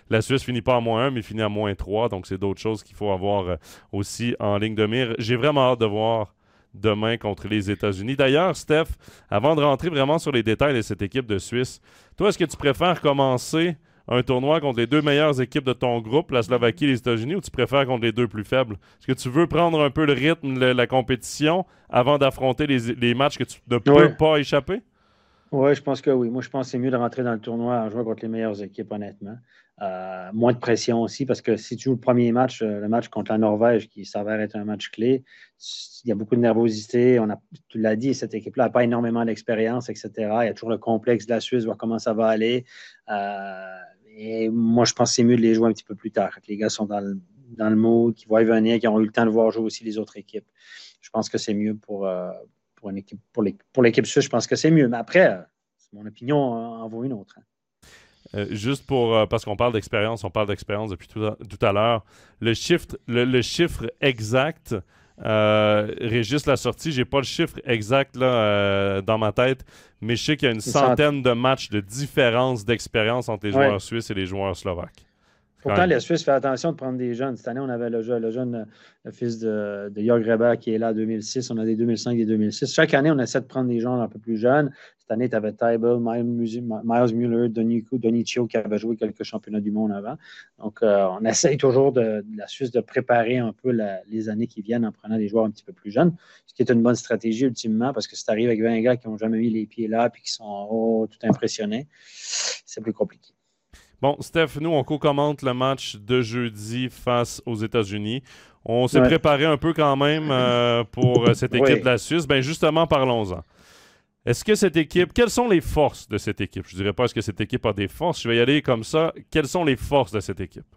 la Suisse finit pas à moins 1, mais finit à moins 3. Donc, c'est d'autres choses qu'il faut avoir euh, aussi en ligne de mire. J'ai vraiment hâte de voir demain contre les États-Unis. D'ailleurs, Steph, avant de rentrer vraiment sur les détails de cette équipe de Suisse, toi, est-ce que tu préfères commencer un tournoi contre les deux meilleures équipes de ton groupe, la Slovaquie et les États-Unis, ou tu préfères contre les deux plus faibles? Est-ce que tu veux prendre un peu le rythme, de la compétition, avant d'affronter les, matchs que tu ne peux pas échapper? Oui, je pense que oui. Moi, je pense que c'est mieux de rentrer dans le tournoi en jouant contre les meilleures équipes, honnêtement. Euh, moins de pression aussi, parce que si tu joues le premier match, euh, le match contre la Norvège, qui s'avère être un match clé, il y a beaucoup de nervosité. On a, tu l'as dit, cette équipe-là n'a pas énormément d'expérience, etc. Il y a toujours le complexe de la Suisse, voir comment ça va aller. Euh, et moi, je pense que c'est mieux de les jouer un petit peu plus tard. les gars sont dans le, dans le mood, qui vont y venir, qui ont eu le temps de voir jouer aussi les autres équipes. Je pense que c'est mieux pour, pour, une équipe, pour, l'équipe suisse, je pense que c'est mieux. Mais après, euh, mon opinion en vaut une autre. Hein. Euh, juste pour, euh, parce qu'on parle d'expérience, on parle d'expérience depuis tout à, l'heure. Le chiffre, le, chiffre exact, Régis la sortie, j'ai pas le chiffre exact là, dans ma tête, mais je sais qu'il y a une centaine de matchs de différence d'expérience entre les joueurs suisses et les joueurs slovaques. Pourtant, la Suisse fait attention de prendre des jeunes. Cette année, on avait le, jeune le fils de, de Jörg Reber qui est là en 2006. On a des 2005 et des 2006. Chaque année, on essaie de prendre des gens un peu plus jeunes. Cette année, tu avais Tybel, Miles Muller, Donicio qui avait joué quelques championnats du monde avant. Donc, euh, on essaye toujours de, la Suisse de préparer un peu les années qui viennent en prenant des joueurs un petit peu plus jeunes, ce qui est une bonne stratégie ultimement parce que si tu arrives avec 20 gars qui n'ont jamais mis les pieds là et qui sont oh, tout impressionnés, c'est plus compliqué. Bon, Steph, nous, on co-commente le match de jeudi face aux États-Unis. On s'est préparé un peu quand même euh, pour euh, cette équipe de la Suisse. Ben justement, parlons-en. Est-ce que cette équipe, quelles sont les forces de cette équipe? Je ne dirais pas est-ce que cette équipe a des forces? Je vais y aller comme ça. Quelles sont les forces de cette équipe?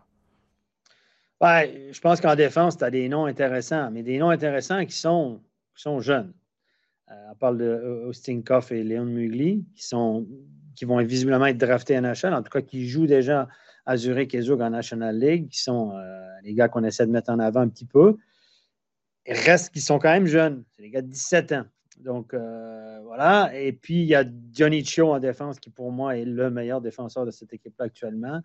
Ouais, je pense qu'en défense, tu as des noms intéressants, mais des noms intéressants qui sont, qui sont jeunes. Euh, on parle de Austin Koff et Léon Mugli, qui sont qui vont visiblement être draftés à National, en tout cas qui jouent déjà à Zurich et Zug en National League, qui sont euh, les gars qu'on essaie de mettre en avant un petit peu. Il reste qui sont quand même jeunes. C'est les gars de 17 ans. Donc, euh, voilà. Et puis, il y a Johnny Cho en défense, qui pour moi est le meilleur défenseur de cette équipe-là actuellement.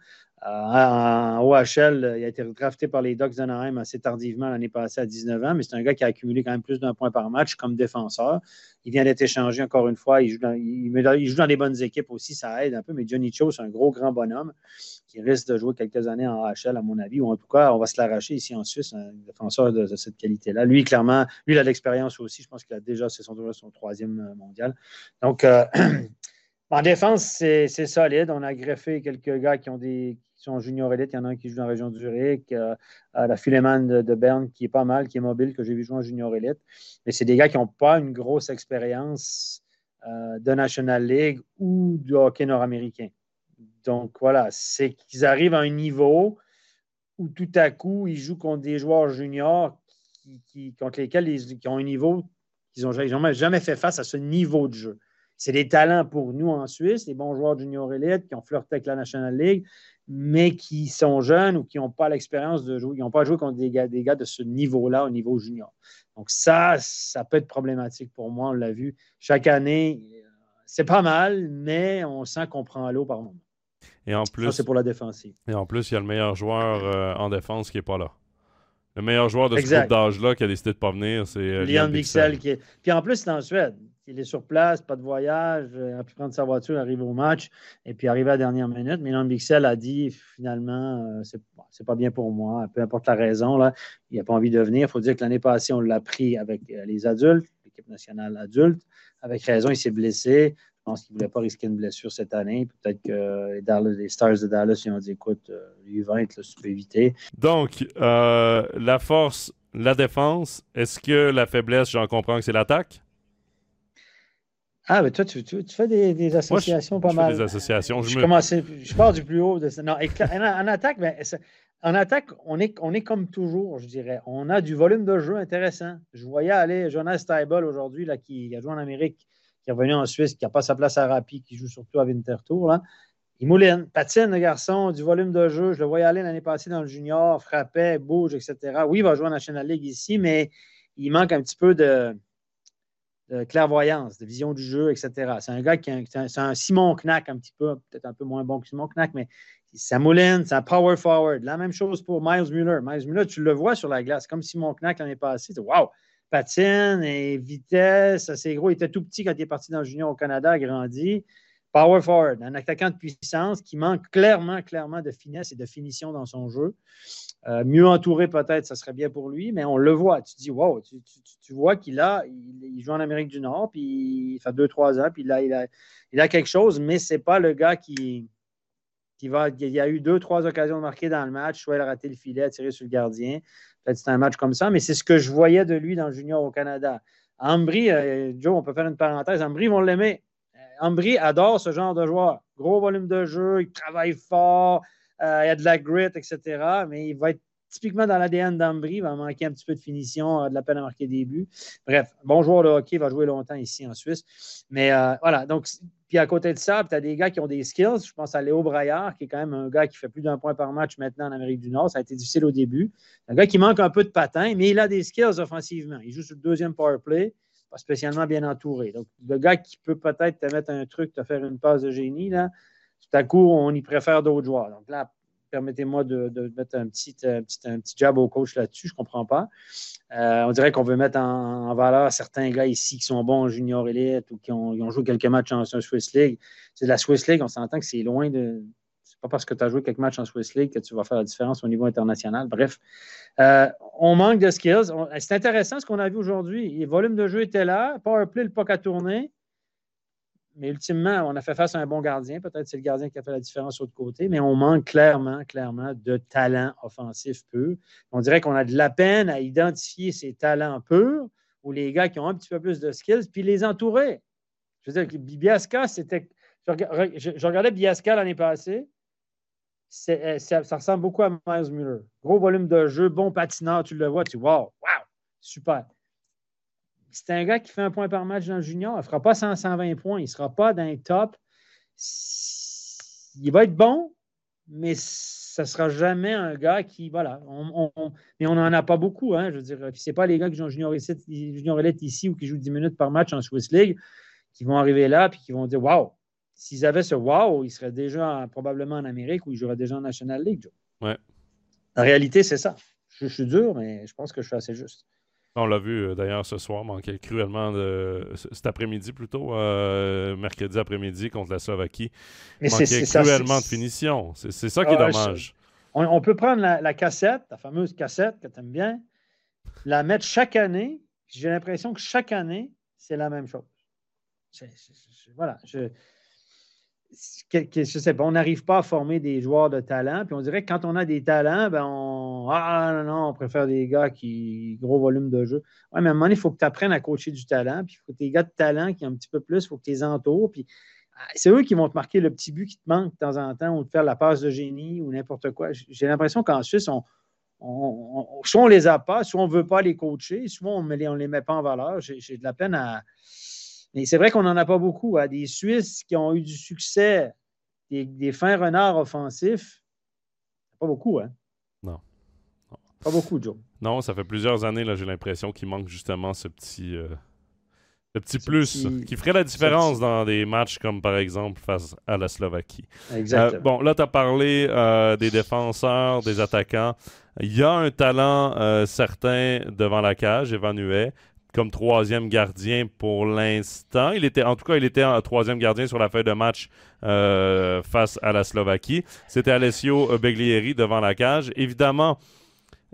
Euh, en OHL, il a été drafté par les Ducks d'Anaheim assez tardivement l'année passée à 19 ans, mais c'est un gars qui a accumulé quand même plus d'un point par match comme défenseur. Il vient d'être échangé encore une fois. Il joue, dans, joue dans des bonnes équipes aussi, ça aide un peu. Mais Johnny Cho, c'est un gros, grand bonhomme qui risque de jouer quelques années en AHL, à mon avis, ou en tout cas, on va se l'arracher ici en Suisse, un défenseur de, cette qualité-là. Lui, clairement, lui, il a l'expérience aussi. Je pense qu'il a déjà, c'est son, troisième euh, mondial. Donc, euh, en défense, c'est solide. On a greffé quelques gars qui ont des sont junior élite. Il y en a un qui joue dans la région du Zurich, euh, la Philemon de, de, Berne qui est pas mal, qui est mobile, que j'ai vu jouer en junior élite. Mais c'est des gars qui n'ont pas une grosse expérience de National League ou du hockey nord-américain. Donc voilà, c'est qu'ils arrivent à un niveau où tout à coup, ils jouent contre des joueurs juniors qui, contre lesquels ils qui ont un niveau qu'ils n'ont jamais, jamais fait face à ce niveau de jeu. C'est des talents pour nous en Suisse, des bons joueurs junior élite qui ont flirté avec la National League, mais qui sont jeunes ou qui n'ont pas l'expérience de jouer, qui n'ont pas joué contre des gars, des gars de ce niveau-là au niveau junior. Donc ça, ça peut être problématique pour moi, on l'a vu. Chaque année, c'est pas mal, mais on sent qu'on prend l'eau par moment. Et en plus, c'est pour la défensive. Et en plus, il y a le meilleur joueur euh, en défense qui n'est pas là. Le meilleur joueur de ce groupe d'âge-là qui a décidé de ne pas venir, c'est euh, Liam Bixel. Qui est... Puis en plus, c'est en Suède. Il est sur place, pas de voyage, il a pu prendre sa voiture, arriver au match et puis arriver à la dernière minute. Mais Liam Bixel a dit finalement, euh, c'est, c'est pas bien pour moi, peu importe la raison. Là, il n'a pas envie de venir. Il faut dire que l'année passée, on l'a pris avec les adultes, l'équipe nationale adulte. Avec raison, il s'est blessé. Je pense qu'il ne voulait pas risquer une blessure cette année. Peut-être que les, Stars de Dallas ils ont dit écoute, U20, là, tu peux éviter. Donc, euh, la force, la défense, est-ce que la faiblesse, j'en comprends que c'est l'attaque? Ah, mais toi, tu, fais des, associations pas mal. Je fais des associations. Je, je, pars du plus haut. De... Non, en, attaque, mais en attaque, on est, on est comme toujours, je dirais. On a du volume de jeu intéressant. Je voyais aller Jonas Steibel aujourd'hui, là, qui a joué en Amérique, qui est revenu en Suisse, qui n'a pas sa place à Rapi, qui joue surtout à Winterthur. Là. Il mouline, patine le garçon, du volume de jeu. Je le voyais aller l'année passée dans le junior, frappait, bouge, etc. Oui, il va jouer en National League ici, mais il manque un petit peu de, clairvoyance, de vision du jeu, etc. C'est un gars qui est un, Simon Knack un petit peu, peut-être un peu moins bon que Simon Knack, mais ça mouline, c'est un power forward. La même chose pour Miles Muller. Miles Muller, tu le vois sur la glace, comme Simon Knack l'année passée. Wow! Patine et vitesse, c'est gros. Il était tout petit quand il est parti dans le junior au Canada, a grandi. Power forward, un attaquant de puissance qui manque clairement, clairement de finesse et de finition dans son jeu. Euh, mieux entouré, peut-être, ça serait bien pour lui, mais on le voit. Tu dis, wow, tu, vois qu'il a, il, joue en Amérique du Nord, puis il fait deux, trois ans, puis a, il a, quelque chose, mais ce n'est pas le gars qui, qui va. Il y a eu deux, trois occasions de marquer dans le match, soit il a raté le filet, tiré sur le gardien. Peut-être c'est un match comme ça, mais c'est ce que je voyais de lui dans junior au Canada. Ambry, euh, Joe, on peut faire une parenthèse. Ambry vont l'aimer. Euh, Ambry adore ce genre de joueur. Gros volume de jeu, il travaille fort, euh, il a de la grit, etc. Mais il va être typiquement dans l'ADN d'Ambry, va manquer un petit peu de finition, euh, de la peine à marquer des buts. Bref, bon joueur de hockey, va jouer longtemps ici en Suisse. Mais euh, voilà, donc, puis à côté de ça, tu as des gars qui ont des skills. Je pense à Léo Braillard, qui est quand même un gars qui fait plus d'un point par match maintenant en Amérique du Nord. Ça a été difficile au début. Un gars qui manque un peu de patin, mais il a des skills offensivement. Il joue sur le deuxième power play, pas spécialement bien entouré. Donc, le gars qui peut peut-être te mettre un truc, te faire une passe de génie, là, tout à coup, on y préfère d'autres joueurs. Donc là, permettez-moi de, mettre un petit, un, petit, un petit jab au coach là-dessus, je ne comprends pas. Euh, on dirait qu'on veut mettre en, valeur certains gars ici qui sont bons en junior élite ou qui ont, joué quelques matchs en, Swiss League. C'est de la Swiss League, on s'entend que c'est loin de. C'est pas parce que tu as joué quelques matchs en Swiss League que tu vas faire la différence au niveau international. Bref, euh, on manque de skills. C'est intéressant ce qu'on a vu aujourd'hui. Le volume de jeu était là, power play, le puck à tourner. Mais ultimement, on a fait face à un bon gardien. Peut-être c'est le gardien qui a fait la différence de l'autre côté, mais on manque clairement, clairement de talent offensif pur. On dirait qu'on a de la peine à identifier ces talents purs ou les gars qui ont un petit peu plus de skills, puis les entourer. Je veux dire, Biasca, c'était. Je regardais Biasca l'année passée. Euh, ça, ressemble beaucoup à Miles Muller. Gros volume de jeu, bon patineur, tu le vois, tu vois, wow, wow, super c'est un gars qui fait un point par match dans le junior. Il ne fera pas 120 points. Il ne sera pas dans les top. Il va être bon, mais ce ne sera jamais un gars qui. Voilà. mais on n'en a pas beaucoup. Hein, je veux dire, ce pas les gars qui jouent junior, junior élite ici ou qui jouent 10 minutes par match en Swiss League qui vont arriver là et qui vont dire Waouh! S'ils avaient ce wow, ils seraient déjà probablement en Amérique ou ils joueraient déjà en National League. Ouais. La réalité, c'est ça. je, suis dur, mais je pense que je suis assez juste. On l'a vu euh, d'ailleurs ce soir, manquait cruellement de. Cet après-midi plutôt, euh, mercredi après-midi contre la Slovaquie. Mais manquait cruellement de finition. C'est ça qui est dommage. On, peut prendre la, cassette, la fameuse cassette que tu aimes bien, la mettre chaque année. J'ai l'impression que chaque année, c'est la même chose. voilà. Je, je sais pas, on n'arrive pas à former des joueurs de talent. Puis on dirait que quand on a des talents, ben on. Ah non, non, on préfère des gars qui. gros volume de jeu. Oui, mais à un moment donné, il faut que tu apprennes à coacher du talent. Puis il faut que tes gars de talent qui ont un petit peu plus, il faut que tu les entoures. Puis ah, c'est eux qui vont te marquer le petit but qui te manque de temps en temps ou te faire la passe de génie ou n'importe quoi. J'ai l'impression qu'en Suisse, on, soit on les a pas, soit on ne veut pas les coacher, soit on ne les, les met pas en valeur. J'ai de la peine à mais c'est vrai qu'on n'en a pas beaucoup. Hein. Des Suisses qui ont eu du succès, des, fins renards offensifs, pas beaucoup. Hein? Non. Pas beaucoup, Joe. Non, ça fait plusieurs années, là, j'ai l'impression qu'il manque justement ce petit, euh, petit plus qui ferait la différence dans des matchs comme par exemple face à la Slovaquie. Exactement. Euh, bon, là, tu as parlé euh, des défenseurs, des attaquants. Il y a un talent certain devant la cage, évanué comme troisième gardien pour l'instant. Il était, en tout cas, il était en troisième gardien sur la feuille de match euh, face à la Slovaquie. C'était Alessio Beglieri devant la cage. Évidemment,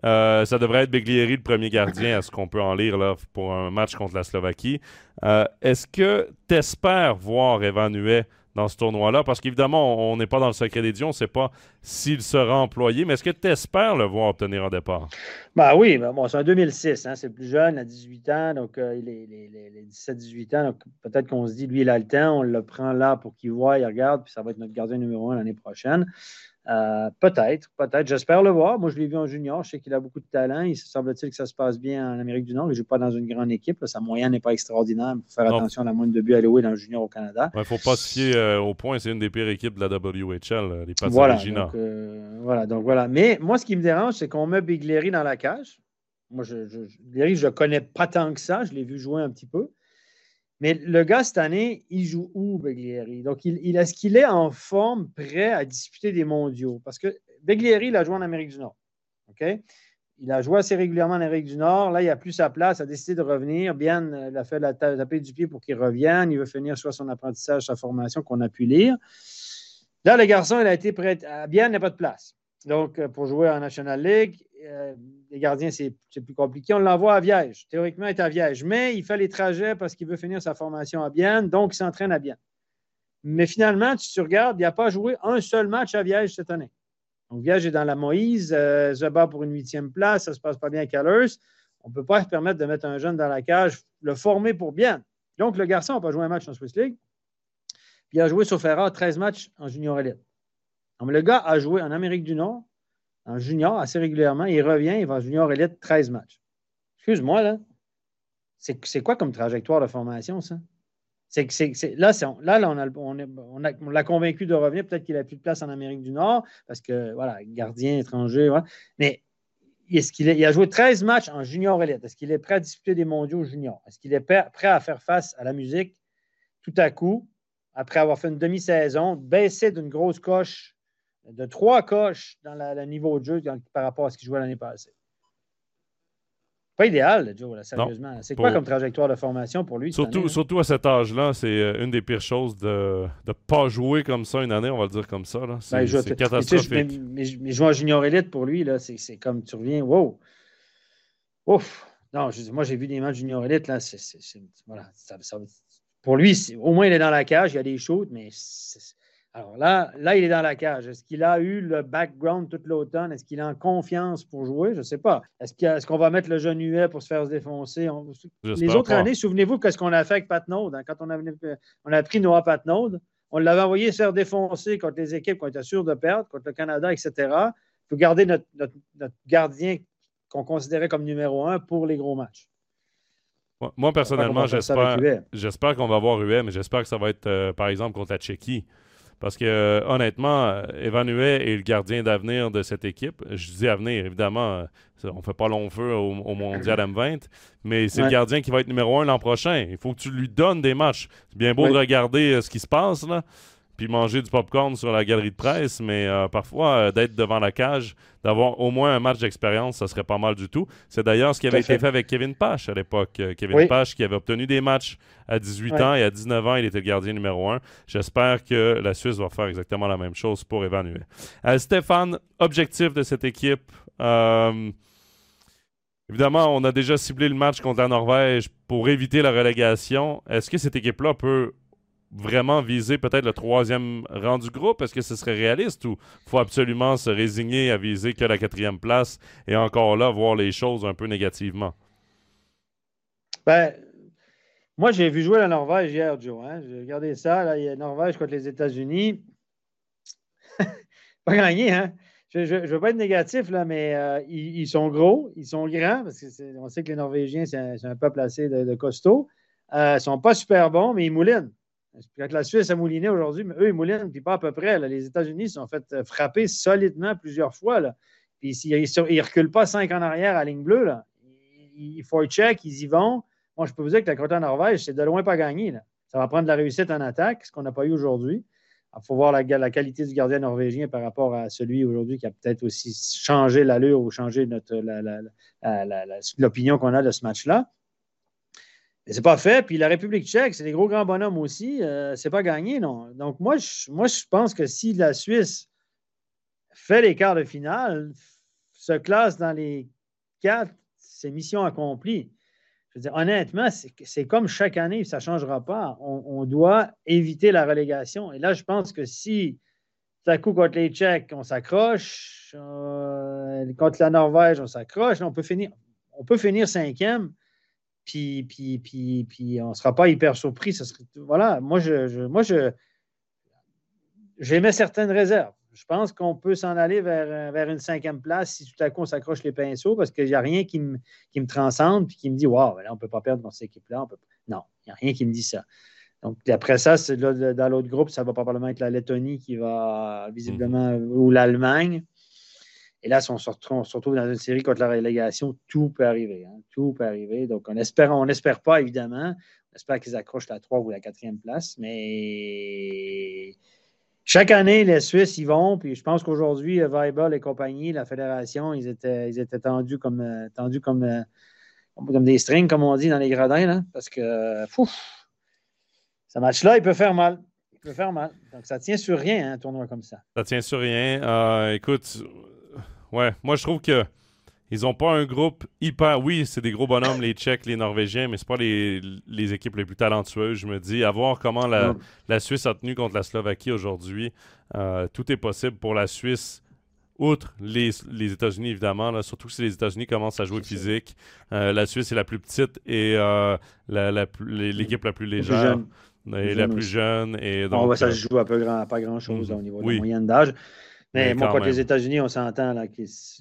euh, ça devrait être Beglieri le premier gardien, à ce qu'on peut en lire là, pour un match contre la Slovaquie. Euh, est-ce que tu espères voir Evan dans ce tournoi-là? Parce qu'évidemment, on n'est pas dans le secret des dieux, on ne sait pas s'il sera employé, mais est-ce que tu espères le voir obtenir un départ? Ben oui, bon, c'est en 2006, hein, c'est plus jeune, à 18 ans, donc euh, il est, les 17-18 ans, donc peut-être qu'on se dit, lui, il a le temps, on le prend là pour qu'il voit, il regarde, puis ça va être notre gardien numéro un l'année prochaine. Euh, peut-être, peut-être. J'espère le voir. Moi, je l'ai vu en junior. Je sais qu'il a beaucoup de talent. Il semble-t-il que ça se passe bien en Amérique du Nord. Il ne joue pas dans une grande équipe. Sa moyenne n'est pas extraordinaire. Il faut faire attention à la moindre de buts alloués dans le junior au Canada. Il ne faut pas se fier euh, au point. C'est une des pires éques de la WHL, euh, les voilà, donc, voilà, donc voilà. Mais moi, ce qui me dérange, c'est qu'on met Bigleri dans la cage. Moi, je, je, je ne connais pas tant que ça. Je l'ai vu jouer un petit peu. Mais le gars, cette année, il joue où, Beglieri? Donc, il, est-ce qu'il est en forme, prêt à disputer des mondiaux? Parce que Beglieri, il a joué en Amérique du Nord. Il a joué assez régulièrement en Amérique du Nord. Là, il n'a plus sa place, il a décidé de revenir. Bien, il a fait la taper du pied pour qu'il revienne. Il veut finir soit son apprentissage, sa formation qu'on a pu lire. Là, le garçon, il a été prêt. Bien, il n'a pas de place. Donc, euh, pour jouer en National League, euh, les gardiens, c'est plus compliqué. On l'envoie à Viège. Théoriquement, il est à Viège. Mais il fait les trajets parce qu'il veut finir sa formation à Bienne, donc il s'entraîne à Bienne. Mais finalement, tu te regardes, il n'a pas joué un seul match à Viège cette année. Donc, Viège est dans la Moïse, euh, pour une huitième place, ça ne se passe pas bien à. On ne peut pas se permettre de mettre un jeune dans la cage, le former pour Bienne. Donc, le garçon n'a pas joué un match en Swiss League. Puis il a joué sur Ferrari 13 matchs en junior élite. Donc, le gars a joué en Amérique du Nord, en junior assez régulièrement. Il revient, il va en junior élite 13 matchs. Excuse-moi, là. C'est quoi comme trajectoire de formation, ça? C'est que là, là, là, on l'a on on convaincu de revenir. Peut-être qu'il n'a plus de place en Amérique du Nord parce que, voilà, gardien étranger. Mais est-ce qu'il il a joué 13 matchs en junior élite? Est-ce qu'il est prêt à disputer des mondiaux juniors? Est-ce qu'il est prêt à faire face à la musique tout à coup, après avoir fait une demi-saison, baisser d'une grosse coche de trois coches dans le niveau de jeu par rapport à ce qu'il jouait l'année passée. Pas idéal, Joe, sérieusement. C'est quoi comme trajectoire de formation pour lui? Surtout, surtout à cet âge-là, c'est euh, une des pires choses de ne pas jouer comme ça une année, on va le dire comme ça. Ben, c'est catastrophique. Mais, jouer en junior élite pour lui, c'est comme tu reviens, wow! Ouf! Non, moi j'ai vu des matchs junior élite, là, c'est. Voilà, pour lui, au moins il est dans la cage, il y a des shoots, mais alors là, là, il est dans la cage. Est-ce qu'il a eu le background toute l'automne? Est-ce qu'il a en confiance pour jouer? Je ne sais pas. Est-ce qu'on va mettre le jeune Huet pour se faire se défoncer? Les autres années, souvenez-vous qu'est-ce qu'on a fait avec Patnaud. Hein? Quand on a, on a pris Noah Patnaud, on l'avait envoyé se faire défoncer contre les équipes qu'on était sûrs de perdre, contre le Canada, etc. Il faut garder notre, gardien qu'on considérait comme numéro un pour les gros matchs. Moi, personnellement, j'espère qu'on va avoir Huet, mais j'espère que ça va être, euh, par exemple, contre la Tchéquie. Parce que euh, honnêtement, Evan Huet est le gardien d'avenir de cette équipe. Je dis avenir, évidemment, euh, on ne fait pas long feu au, Mondial M20, mais c'est le gardien qui va être numéro un l'an prochain. Il faut que tu lui donnes des matchs. C'est bien beau de regarder euh, ce qui se passe, là, puis manger du popcorn sur la galerie de presse, mais euh, parfois, euh, d'être devant la cage, d'avoir au moins un match d'expérience, ça serait pas mal du tout. C'est d'ailleurs ce qui avait été fait. avec Kevin Pache à l'époque. Euh, Kevin Pache qui avait obtenu des matchs à 18 ans et à 19 ans, il était le gardien numéro un. J'espère que la Suisse va faire exactement la même chose pour évaluer. Stéphane, objectif de cette équipe. Évidemment, on a déjà ciblé le match contre la Norvège pour éviter la relégation. Est-ce que cette équipe-là peut vraiment viser peut-être le troisième rang du groupe? Est-ce que ce serait réaliste ou faut absolument se résigner à viser que la quatrième place et encore là voir les choses un peu négativement? Ben, moi, j'ai vu jouer la Norvège hier, Joe. Hein? J'ai regardé ça. Il y a Norvège contre les États-Unis. pas gagné, hein? Je ne veux pas être négatif, là, mais euh, ils, sont gros, ils sont grands, parce qu'on sait que les Norvégiens, c'est un, peuple assez de, de costaud. Euh, ils ne sont pas super bons, mais ils moulinent. Quand la Suisse a mouliné aujourd'hui, mais eux, ils moulinent, puis pas à peu près. Les États-Unis sont fait euh, frapper solidement plusieurs fois. Là. Puis ils ne reculent pas cinq en arrière à ligne bleue. Là. Il faut check, ils y vont. Moi, je peux vous dire que la côte en Norvège, c'est de loin pas gagné. Là. Ça va prendre de la réussite en attaque, ce qu'on n'a pas eu aujourd'hui. Il faut voir la, la, qualité du gardien norvégien par rapport à celui aujourd'hui qui a peut-être aussi changé l'allure ou changé l'opinion qu'on a de ce match-là. C'est pas fait. Puis la République tchèque, c'est des gros grands bonhommes aussi. Euh, c'est pas gagné, non. Donc, moi je, pense que si la Suisse fait les quarts de finale, se classe dans les quatre, c'est mission accomplie. Je veux honnêtement, c'est comme chaque année, ça ne changera pas. On, doit éviter la relégation. Et là, je pense que si tout à coup, contre les Tchèques, on s'accroche, euh, contre la Norvège, on s'accroche, on on peut finir cinquième, puis, puis, puis, puis on ne sera pas hyper surpris. voilà, moi, je, moi, je, j'émets certaines réserves. Je pense qu'on peut s'en aller vers, vers, une cinquième place si tout à coup on s'accroche les pinceaux parce qu'il n'y a rien qui me, qui me transcende et qui me dit Waouh, on ne peut pas perdre dans cette équipe-là. Non, il n'y a rien qui me dit ça. Donc, après ça, dans l'autre groupe, ça va probablement être la Lettonie qui va visiblement, mhm. ou l'Allemagne. Et là, si on se, retrouve, dans une série contre la relégation, tout peut arriver. Hein. tout peut arriver. Donc, on espère, on n'espère pas, évidemment. On espère qu'ils accrochent la 3 ou la 4e place. Mais chaque année, les Suisses y vont. Puis je pense qu'aujourd'hui, Weibel et compagnie, la fédération, ils étaient, ils étaient tendus, comme, tendus comme, comme des strings, comme on dit dans les gradins. Là, parce que, fou, ce match-là, il peut faire mal. Il peut faire mal. Donc, ça tient sur rien, un tournoi comme ça. Ça tient sur rien. Euh, écoute, ouais, moi, je trouve que ils n'ont pas un groupe hyper. Oui, c'est des gros bonhommes, les Tchèques, les Norvégiens, mais ce pas les, équipes les plus talentueuses. Je me dis, à voir comment la, Suisse a tenu contre la Slovaquie aujourd'hui, euh, tout est possible pour la Suisse. Outre les, États-Unis, évidemment, surtout si les États-Unis commencent à jouer physique. Euh, la Suisse est la plus petite et euh, l'équipe la, plus légère. Et la plus jeune. Et donc, ça se joue à, peu grand, pas grand-chose au niveau de la moyenne d'âge. Mais, moi, contre les États-Unis, on s'entend là,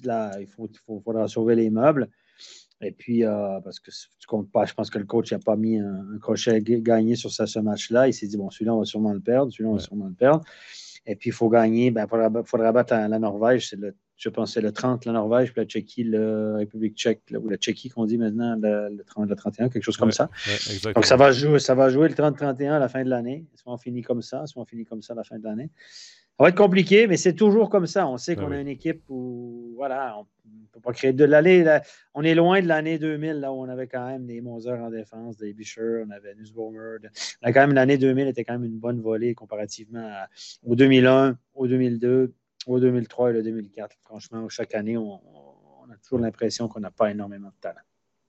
là, il faut, faudra sauver les meubles. Et puis, euh, parce que tu comptes pas, je pense que le coach n'a pas mis un, crochet gagné sur ce, match-là. Il s'est dit, bon, celui-là, on va sûrement le perdre, celui-là, on va sûrement le perdre. Et puis, il faut gagner, il ben, faudra, battre la, Norvège, le, je pense c'est le 30, la Norvège, puis la Tchéquie, la République tchèque, ou la Tchéquie qu'on dit maintenant, le, 30, le 31, quelque chose comme ça. Donc, ça va, jouer, ça va jouer le 30-31 à la fin de l'année. Soit on finit comme ça, soit on finit comme ça à la fin de l'année. Ça va être compliqué, mais c'est toujours comme ça. On sait ben qu'on a une équipe où, voilà, on ne peut pas créer de l'année. On est loin de l'année 2000, là où on avait quand même des Moser en défense, des Bisher, on avait Nussbaumer. quand même, l'année 2000 était quand même une bonne volée comparativement au 2001, au 2002, au 2003 et le 2004. Franchement, chaque année, on a toujours l'impression qu'on n'a pas énormément de talent.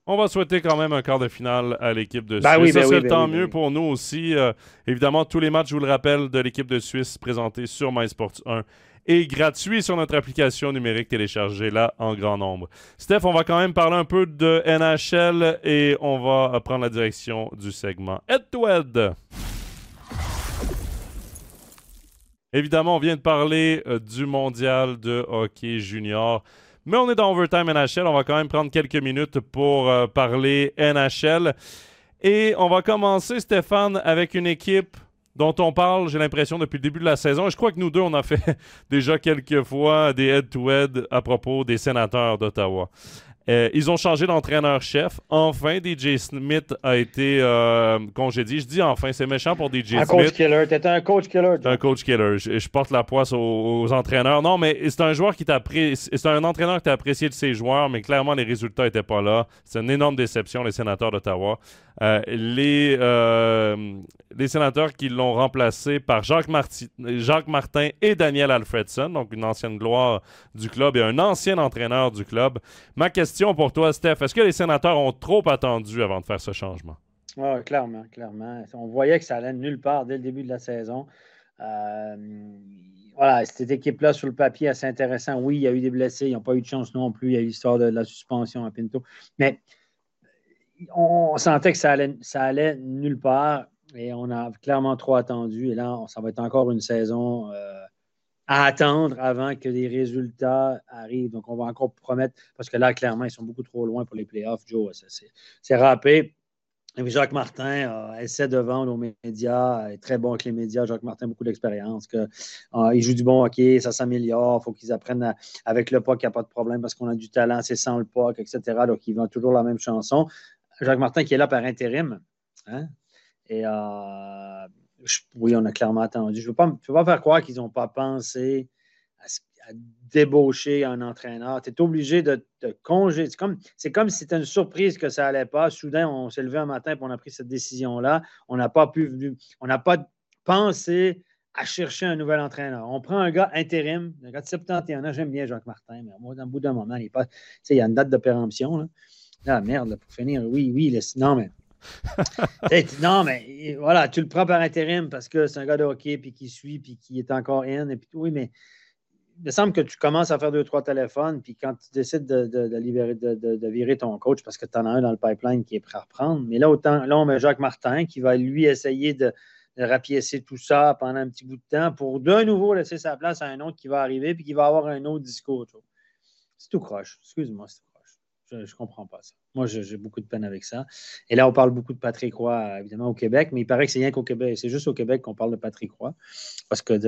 On va souhaiter quand même un quart de finale à l'équipe de ben Suisse. ça ben serait ben tant mieux pour nous aussi. Euh, évidemment, tous les matchs, je vous le rappelle, de l'équipe de Suisse présentés sur MySports 1 et gratuits sur notre application numérique téléchargée là en grand nombre. Steph, on va quand même parler un peu de NHL et on va prendre la direction du segment Head-to-Head. Évidemment, on vient de parler euh, du mondial de hockey junior. Mais on est dans Overtime NHL. On va quand même prendre quelques minutes pour euh, parler NHL. Et on va commencer, Stéphane, avec une équipe dont on parle, j'ai l'impression, depuis le début de la saison. Et je crois que nous deux, on a fait déjà quelques fois des head-to-head -head à propos des sénateurs d'Ottawa. Euh, ils ont changé d'entraîneur-chef. Enfin, DJ Smith a été euh, congédié. Je dis enfin, c'est méchant pour DJ Smith. Un coach killer. T'es un coach killer. un coach killer. Je, porte la poisse aux, entraîneurs. Non, mais c'est un joueur qui t'a C'est un entraîneur qui t'a apprécié de ses joueurs, mais clairement, les résultats n'étaient pas là. C'est une énorme déception, les sénateurs d'Ottawa. Euh, les, euh, les sénateurs qui l'ont remplacé par Jacques, Martin et Daniel Alfredson, donc une ancienne gloire du club et un ancien entraîneur du club. Ma question pour toi, Steph, est-ce que les sénateurs ont trop attendu avant de faire ce changement? Oui, clairement, clairement. On voyait que ça allait nulle part dès le début de la saison. Euh, voilà, cette équipe-là, sur le papier, assez intéressant. Oui, il y a eu des blessés, ils n'ont pas eu de chance non plus. Il y a eu l'histoire de la suspension à Pinto. Mais on sentait que ça allait, ça allait nulle part et on a clairement trop attendu. Et là, ça va être encore une saison euh, à attendre avant que les résultats arrivent. Donc, on va encore promettre, parce que là, clairement, ils sont beaucoup trop loin pour les playoffs. Joe, c'est râpé. Jacques Martin essaie de vendre aux médias, est très bon avec les médias. Jacques Martin a beaucoup d'expérience. Euh, il joue du bon hockey, ça s'améliore. Il faut qu'ils apprennent avec le POC, il n'y a pas de problème parce qu'on a du talent, c'est sans le POC, etc. Donc, ils vendent toujours la même chanson. Jacques Martin qui est là par intérim. Hein? Et euh, oui, on a clairement attendu. Je ne veux, pas, pas faire croire qu'ils n'ont pas pensé à, débaucher un entraîneur. Tu es obligé de te congédier. C'est comme, comme si c'était une surprise que ça n'allait pas. Soudain, on s'est levé un matin et on a pris cette décision-là. On n'a pas pu, on n'a pas pensé à chercher un nouvel entraîneur. On prend un gars intérim, un gars de 71 ans. J'aime bien Jacques Martin, mais au bout d'un moment, il, pas, il y a une date de péremption. Ah, merde, pour finir, oui, oui, non, mais. non, mais voilà, tu le prends par intérim parce que c'est un gars de hockey, puis qui suit, puis qui est encore in, et puis oui, mais il me semble que tu commences à faire deux, trois téléphones, puis quand tu décides de, libérer, de, virer ton coach parce que tu en as un dans le pipeline qui est prêt à reprendre, mais là, autant, là, on met Jacques Martin qui va lui essayer de, rapiécer tout ça pendant un petit bout de temps pour de nouveau laisser sa place à un autre qui va arriver puis qui va avoir un autre discours. C'est tout croche. Excuse-moi, c'est tout. Je ne comprends pas ça. Moi, j'ai beaucoup de peine avec ça. Et là, on parle beaucoup de Patrick Roy, évidemment, au Québec, mais il paraît que c'est rien qu'au Québec. C'est juste au Québec qu'on parle de Patrick Roy, parce qu'il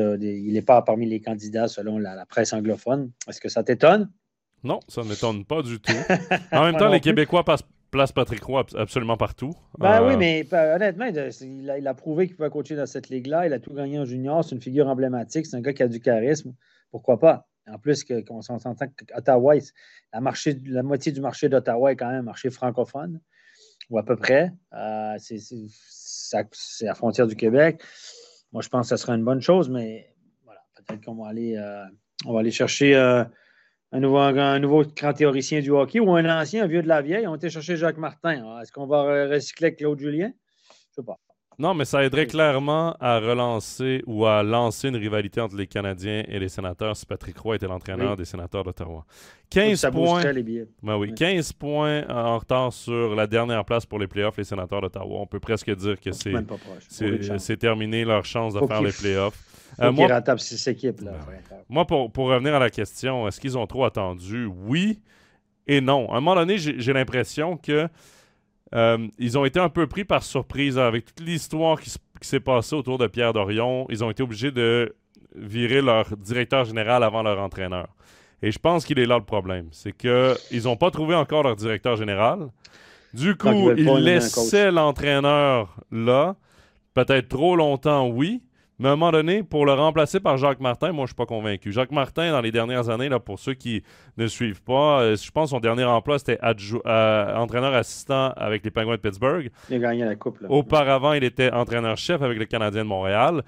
n'est pas parmi les candidats selon la, presse anglophone. Est-ce que ça t'étonne? Non, ça ne m'étonne pas du tout. En même temps, les Québécois passent place Patrick Roy absolument partout. Ben oui, euh, mais ben, honnêtement, il a, prouvé qu'il pouvait coacher dans cette ligue-là. Il a tout gagné en junior. C'est une figure emblématique. C'est un gars qui a du charisme. Pourquoi pas? En plus, qu'on s'entend qu'Ottawa, la, la moitié du marché d'Ottawa est quand même un marché francophone, ou à peu près. Euh, c'est la frontière du Québec. Moi, je pense que ce sera une bonne chose, mais voilà, peut-être qu'on va aller, euh, on va aller chercher euh, un, nouveau, un nouveau grand théoricien du hockey ou un ancien, un vieux de la vieille. On va été chercher Jacques Martin. Est-ce qu'on va recycler Claude Julien? Je ne sais pas. Non, mais ça aiderait clairement à relancer ou à lancer une rivalité entre les Canadiens et les sénateurs si Patrick Roy était l'entraîneur des sénateurs d'Ottawa. 15 points. Les. Ben oui, 15 points en retard sur la dernière place pour les playoffs, les sénateurs d'Ottawa. On peut presque dire que c'est, terminé leur chance de faire les playoffs. Euh, moi, équipes, là. Ben moi, pour, pour revenir à la question, est-ce qu'ils ont trop attendu? Oui et non. À un moment donné, j'ai l'impression que euh, ils ont été un peu pris par surprise avec toute l'histoire qui, s'est passée autour de Pierre Dorion. Ils ont été obligés de virer leur directeur général avant leur entraîneur. Et je pense qu'il est là le problème. C'est qu'ils n'ont pas trouvé encore leur directeur général. Du coup, ils laissaient l'entraîneur là. Peut-être trop longtemps, oui. Mais à un moment donné, pour le remplacer par Jacques Martin, moi, je suis pas convaincu. Jacques Martin, dans les dernières années, là, pour ceux qui ne suivent pas, euh, je pense que son dernier emploi, c'était euh, entraîneur assistant avec les Penguins de Pittsburgh. Il a gagné la Coupe. Auparavant, il était entraîneur-chef avec le Canadien de Montréal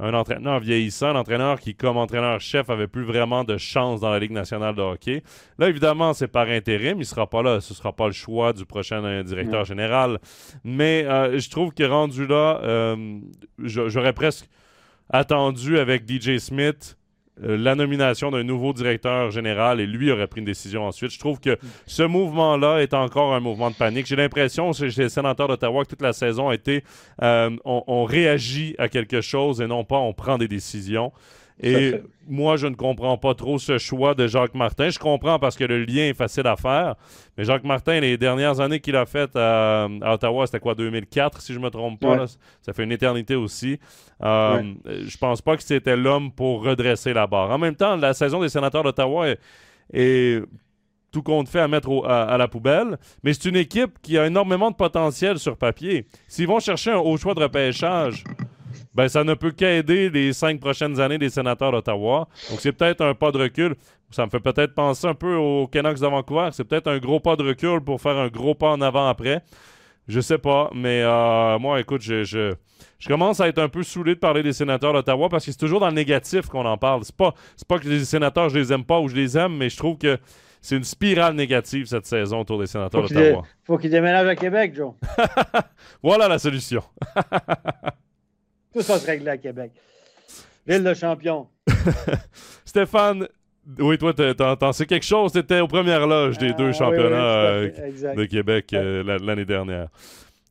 un entraîneur vieillissant, un entraîneur qui, comme entraîneur-chef, avait plus vraiment de chance dans la Ligue nationale de hockey. Là, évidemment, c'est par intérim. Il ne sera pas là. Ce ne sera pas le choix du prochain euh, directeur général. Mais je trouve que rendu là, j'aurais presque attendu avec DJ Smith euh, la nomination d'un nouveau directeur général et lui aurait pris une décision ensuite. Je trouve que ce mouvement-là est encore un mouvement de panique. J'ai l'impression, chez les sénateurs d'Ottawa, que toute la saison a été euh, on, réagit à quelque chose et non pas on prend des décisions. Et moi, je ne comprends pas trop ce choix de Jacques Martin. Je comprends parce que le lien est facile à faire. Mais Jacques Martin, les dernières années qu'il a faites à, Ottawa, c'était quoi, 2004, si je ne me trompe pas. Ça fait une éternité aussi. Euh, Je pense pas que c'était l'homme pour redresser la barre. En même temps, la saison des sénateurs d'Ottawa est, tout compte fait à mettre à, la poubelle. Mais c'est une équipe qui a énormément de potentiel sur papier. S'ils vont chercher un haut choix de repêchage ben ça ne peut qu'aider les cinq prochaines années des sénateurs d'Ottawa. Donc c'est peut-être un pas de recul. Ça me fait peut-être penser un peu aux Canucks de Vancouver. C'est peut-être un gros pas de recul pour faire un gros pas en avant après. Je sais pas, mais euh, moi, écoute, je, je, commence à être un peu saoulé de parler des sénateurs d'Ottawa parce que c'est toujours dans le négatif qu'on en parle. C'est pas, pas que les sénateurs, je les aime pas ou je les aime, mais je trouve que c'est une spirale négative cette saison autour des sénateurs d'Ottawa. Il faut qu'ils déménagent à Québec, Joe. voilà la solution. Tout ça se règle à Québec. Ville de champion. Stéphane, oui, toi, t'en sais quelque chose. T'étais aux premières loges des deux ah, championnats euh, de Québec euh, l'année dernière.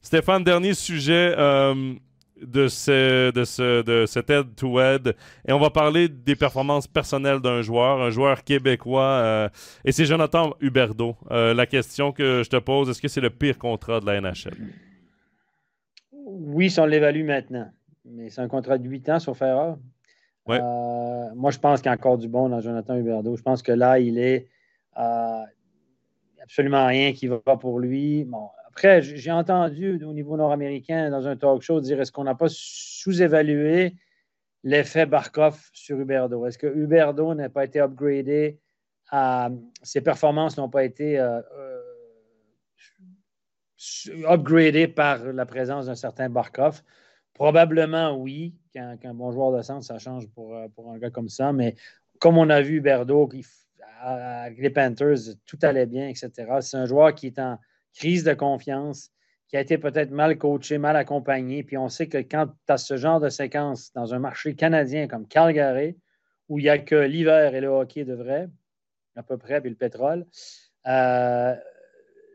Stéphane, dernier sujet euh, de, ce, de, ce, de cet head-to-head. Et on va parler des performances personnelles d'un joueur, un joueur québécois. et c'est Jonathan Huberdeau. la question que je te pose, est-ce que c'est le pire contrat de la NHL? Oui, si on l'évalue maintenant mais c'est un contrat de 8 ans sur Ferrer. Euh, moi, je pense qu'il y a encore du bon dans Jonathan Huberdeau. Je pense que là, il est euh, absolument rien qui va pas pour lui. Bon, après, j'ai entendu au niveau nord-américain dans un talk show dire est-ce qu'on n'a pas sous-évalué l'effet Barkov sur Huberdeau? Est-ce que Huberdeau n'a pas été upgradé? ses performances n'ont pas été euh, upgradées par la présence d'un certain Barkov? Probablement, oui, qu'un bon joueur de centre, ça change pour, euh, pour, un gars comme ça. Mais comme on a vu Berdo, avec les Panthers, tout allait bien, etc. C'est un joueur qui est en crise de confiance, qui a été peut-être mal coaché, mal accompagné. Puis on sait que quand tu as ce genre de séquence dans un marché canadien comme Calgary, où il n'y a que l'hiver et le hockey de vrai, à peu près, puis le pétrole, euh,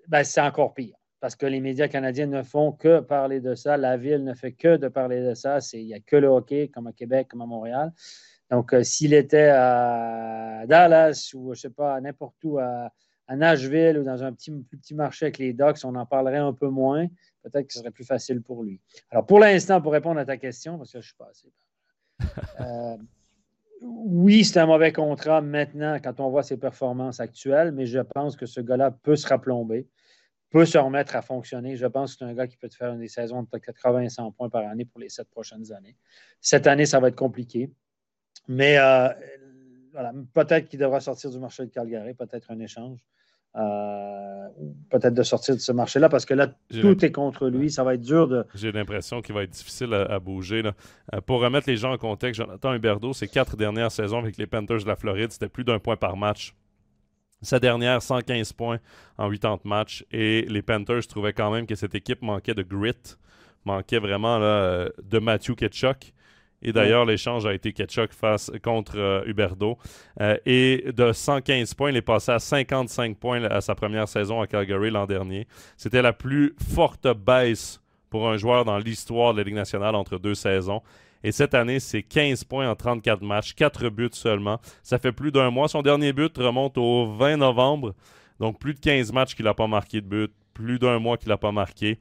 ben, c'est encore pire. Parce que les médias canadiens ne font que parler de ça. La ville ne fait que de parler de ça. Il n'y a que le hockey, comme à Québec, comme à Montréal. Donc, euh, s'il était à Dallas ou, je ne sais pas, n'importe où, à, Nashville ou dans un petit, plus petit marché avec les Ducks, on en parlerait un peu moins. Peut-être que ce serait plus facile pour lui. Alors, pour l'instant, pour répondre à ta question, parce que je suis pas assez. Euh, oui, c'est un mauvais contrat maintenant quand on voit ses performances actuelles, mais je pense que ce gars-là peut se raplomber, peut se remettre à fonctionner. Je pense que c'est un gars qui peut te faire une des saisons de 80-100 points par année pour les sept prochaines années. Cette année, ça va être compliqué. Mais euh, voilà, peut-être qu'il devra sortir du marché de Calgary, peut-être un échange. Euh, peut-être de sortir de ce marché-là parce que là, tout est contre lui. Ça va être dur de. J'ai l'impression qu'il va être difficile à, bouger. Euh, pour remettre les gens en contexte, Jonathan Huberdeau, ses quatre dernières saisons avec les Panthers de la Floride, c'était plus d'un point par match. Sa dernière, 115 points en 80 matchs. Et les Panthers trouvaient quand même que cette équipe manquait de grit, manquait vraiment de Matthew Ketchuk. Et d'ailleurs, l'échange a été Ketchuk face contre euh, Huberdo. Euh, et de 115 points, il est passé à 55 points à sa première saison à Calgary l'an dernier. C'était la plus forte baisse pour un joueur dans l'histoire de la Ligue nationale entre deux saisons. Et cette année, c'est 15 points en 34 matchs, 4 buts seulement. Ça fait plus d'un mois. Son dernier but remonte au 20 novembre. Donc plus de 15 matchs qu'il n'a pas marqué de but, plus d'un mois qu'il n'a pas marqué.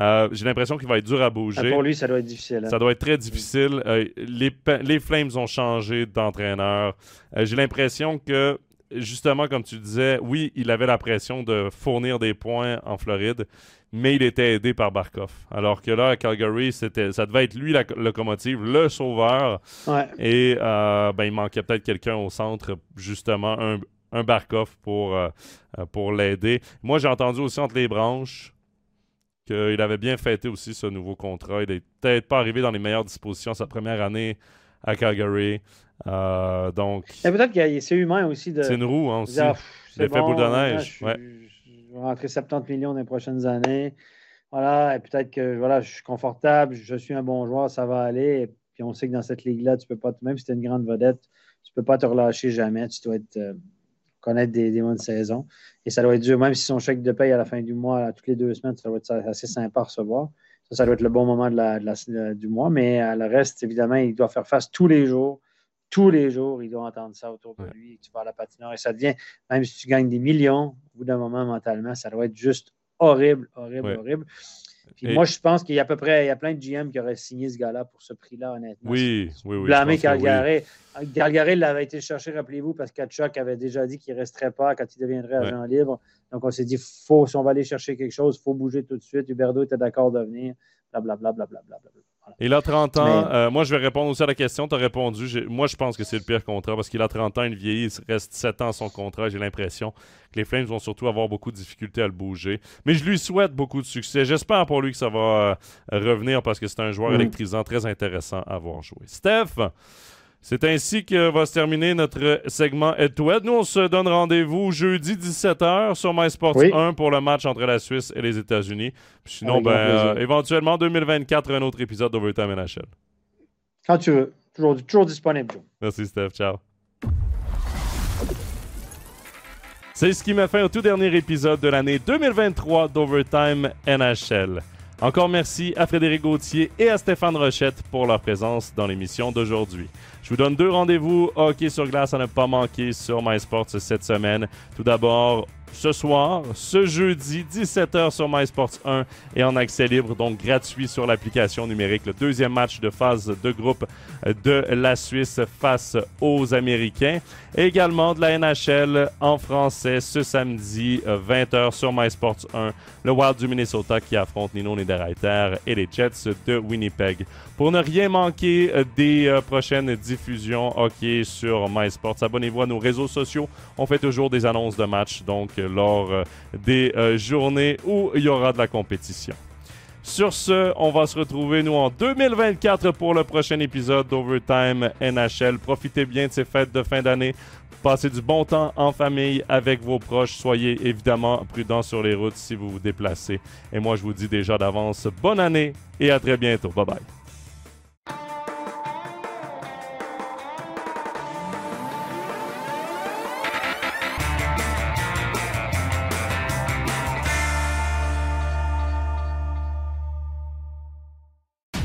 Euh, j'ai l'impression qu'il va être dur à bouger. Ah, pour lui, ça doit être difficile. Hein. Ça doit être très difficile. Euh, les, les, Flames ont changé d'entraîneur. Euh, j'ai l'impression que, justement, comme tu disais, oui, il avait la pression de fournir des points en Floride, mais il était aidé par Barkov. Alors que là, à Calgary, c'était, ça devait être lui la locomotive, le sauveur. Et ben, il manquait peut-être quelqu'un au centre, justement, un, un Barkov pour, pour l'aider. Moi, j'ai entendu aussi entre les branches qu'il avait bien fêté aussi ce nouveau contrat. Il n'est peut-être pas arrivé dans les meilleures dispositions sa première année à Calgary. Euh, donc. peut-être que c'est humain aussi de. C'est une roue hein, aussi. L'effet boule de neige. Je, ouais. je, vais rentrer 70 millions dans les prochaines années. Voilà, et peut-être que voilà, je suis confortable, je suis un bon joueur, ça va aller. Et puis on sait que dans cette ligue-là, tu peux pas, même si tu es une grande vedette, tu peux pas te relâcher jamais. Tu dois être. Euh, connaître des, des mois de saison. Et ça doit être dur, même si son chèque de paye à la fin du mois, toutes les deux semaines, ça doit être assez sympa à recevoir. Ça, ça doit être le bon moment de la, du mois. Mais à le reste, évidemment, il doit faire face tous les jours. Tous les jours, il doit entendre ça autour de lui. Tu vas à la patinoire et ça devient, même si tu gagnes des millions, au bout d'un moment, mentalement, ça doit être juste horrible, horrible, horrible moi, je pense qu'il y a à peu près il y a plein de GM qui auraient signé ce gars-là pour ce prix-là, honnêtement. Oui, oui, oui. Blâmer Calgary. Oui. Calgary l'avait été chercher, rappelez-vous, parce qu'Atchok avait déjà dit qu'il ne resterait pas quand il deviendrait agent libre. Donc, on s'est dit, faut, si on va aller chercher quelque chose, il faut bouger tout de suite. Huberdo était d'accord de venir, blablabla. Bla, bla, bla, il a 30 ans. Euh, moi, je vais répondre aussi à la question. Tu as répondu. Moi, je pense que c'est le pire contrat parce qu'il a 30 ans, il vieillit, il reste 7 ans son contrat. J'ai l'impression que les Flames vont surtout avoir beaucoup de difficultés à le bouger. Mais je lui souhaite beaucoup de succès. J'espère pour lui que ça va euh, revenir parce que c'est un joueur électrisant très intéressant à voir jouer. Steph, c'est ainsi que va se terminer notre segment Head to Head. Nous, on se donne rendez-vous jeudi 17h sur MySports 1 pour le match entre la Suisse et les États-Unis. Sinon, ben, euh, éventuellement, 2024, un autre épisode d'Overtime NHL. Quand tu veux. Toujours, toujours disponible. Merci, Steph. Ciao. C'est ce qui m'a fait au tout dernier épisode de l'année 2023 d'Overtime NHL. Encore merci à Frédéric Gauthier et à Stéphane Rochette pour leur présence dans l'émission d'aujourd'hui. Je vous donne deux rendez-vous hockey sur glace à ne pas manquer sur MySports cette semaine. Tout d'abord, ce soir, ce jeudi, 17h sur MySports 1 et en accès libre, donc gratuit sur l'application numérique. Le deuxième match de phase de groupe de la Suisse face aux Américains. également de la NHL en français ce samedi, 20h sur MySports 1. Le Wild du Minnesota qui affronte Nino Niederreiter et les Jets de Winnipeg. Pour ne rien manquer des euh, prochaines diffusions hockey sur MySports, abonnez-vous à nos réseaux sociaux. On fait toujours des annonces de matchs, donc lors euh, des euh, journées où il y aura de la compétition. Sur ce, on va se retrouver, nous, en 2024 pour le prochain épisode d'Overtime NHL. Profitez bien de ces fêtes de fin d'année. Passez du bon temps en famille avec vos proches. Soyez évidemment prudents sur les routes si vous vous déplacez. Et moi, je vous dis déjà d'avance bonne année et à très bientôt. Bye bye.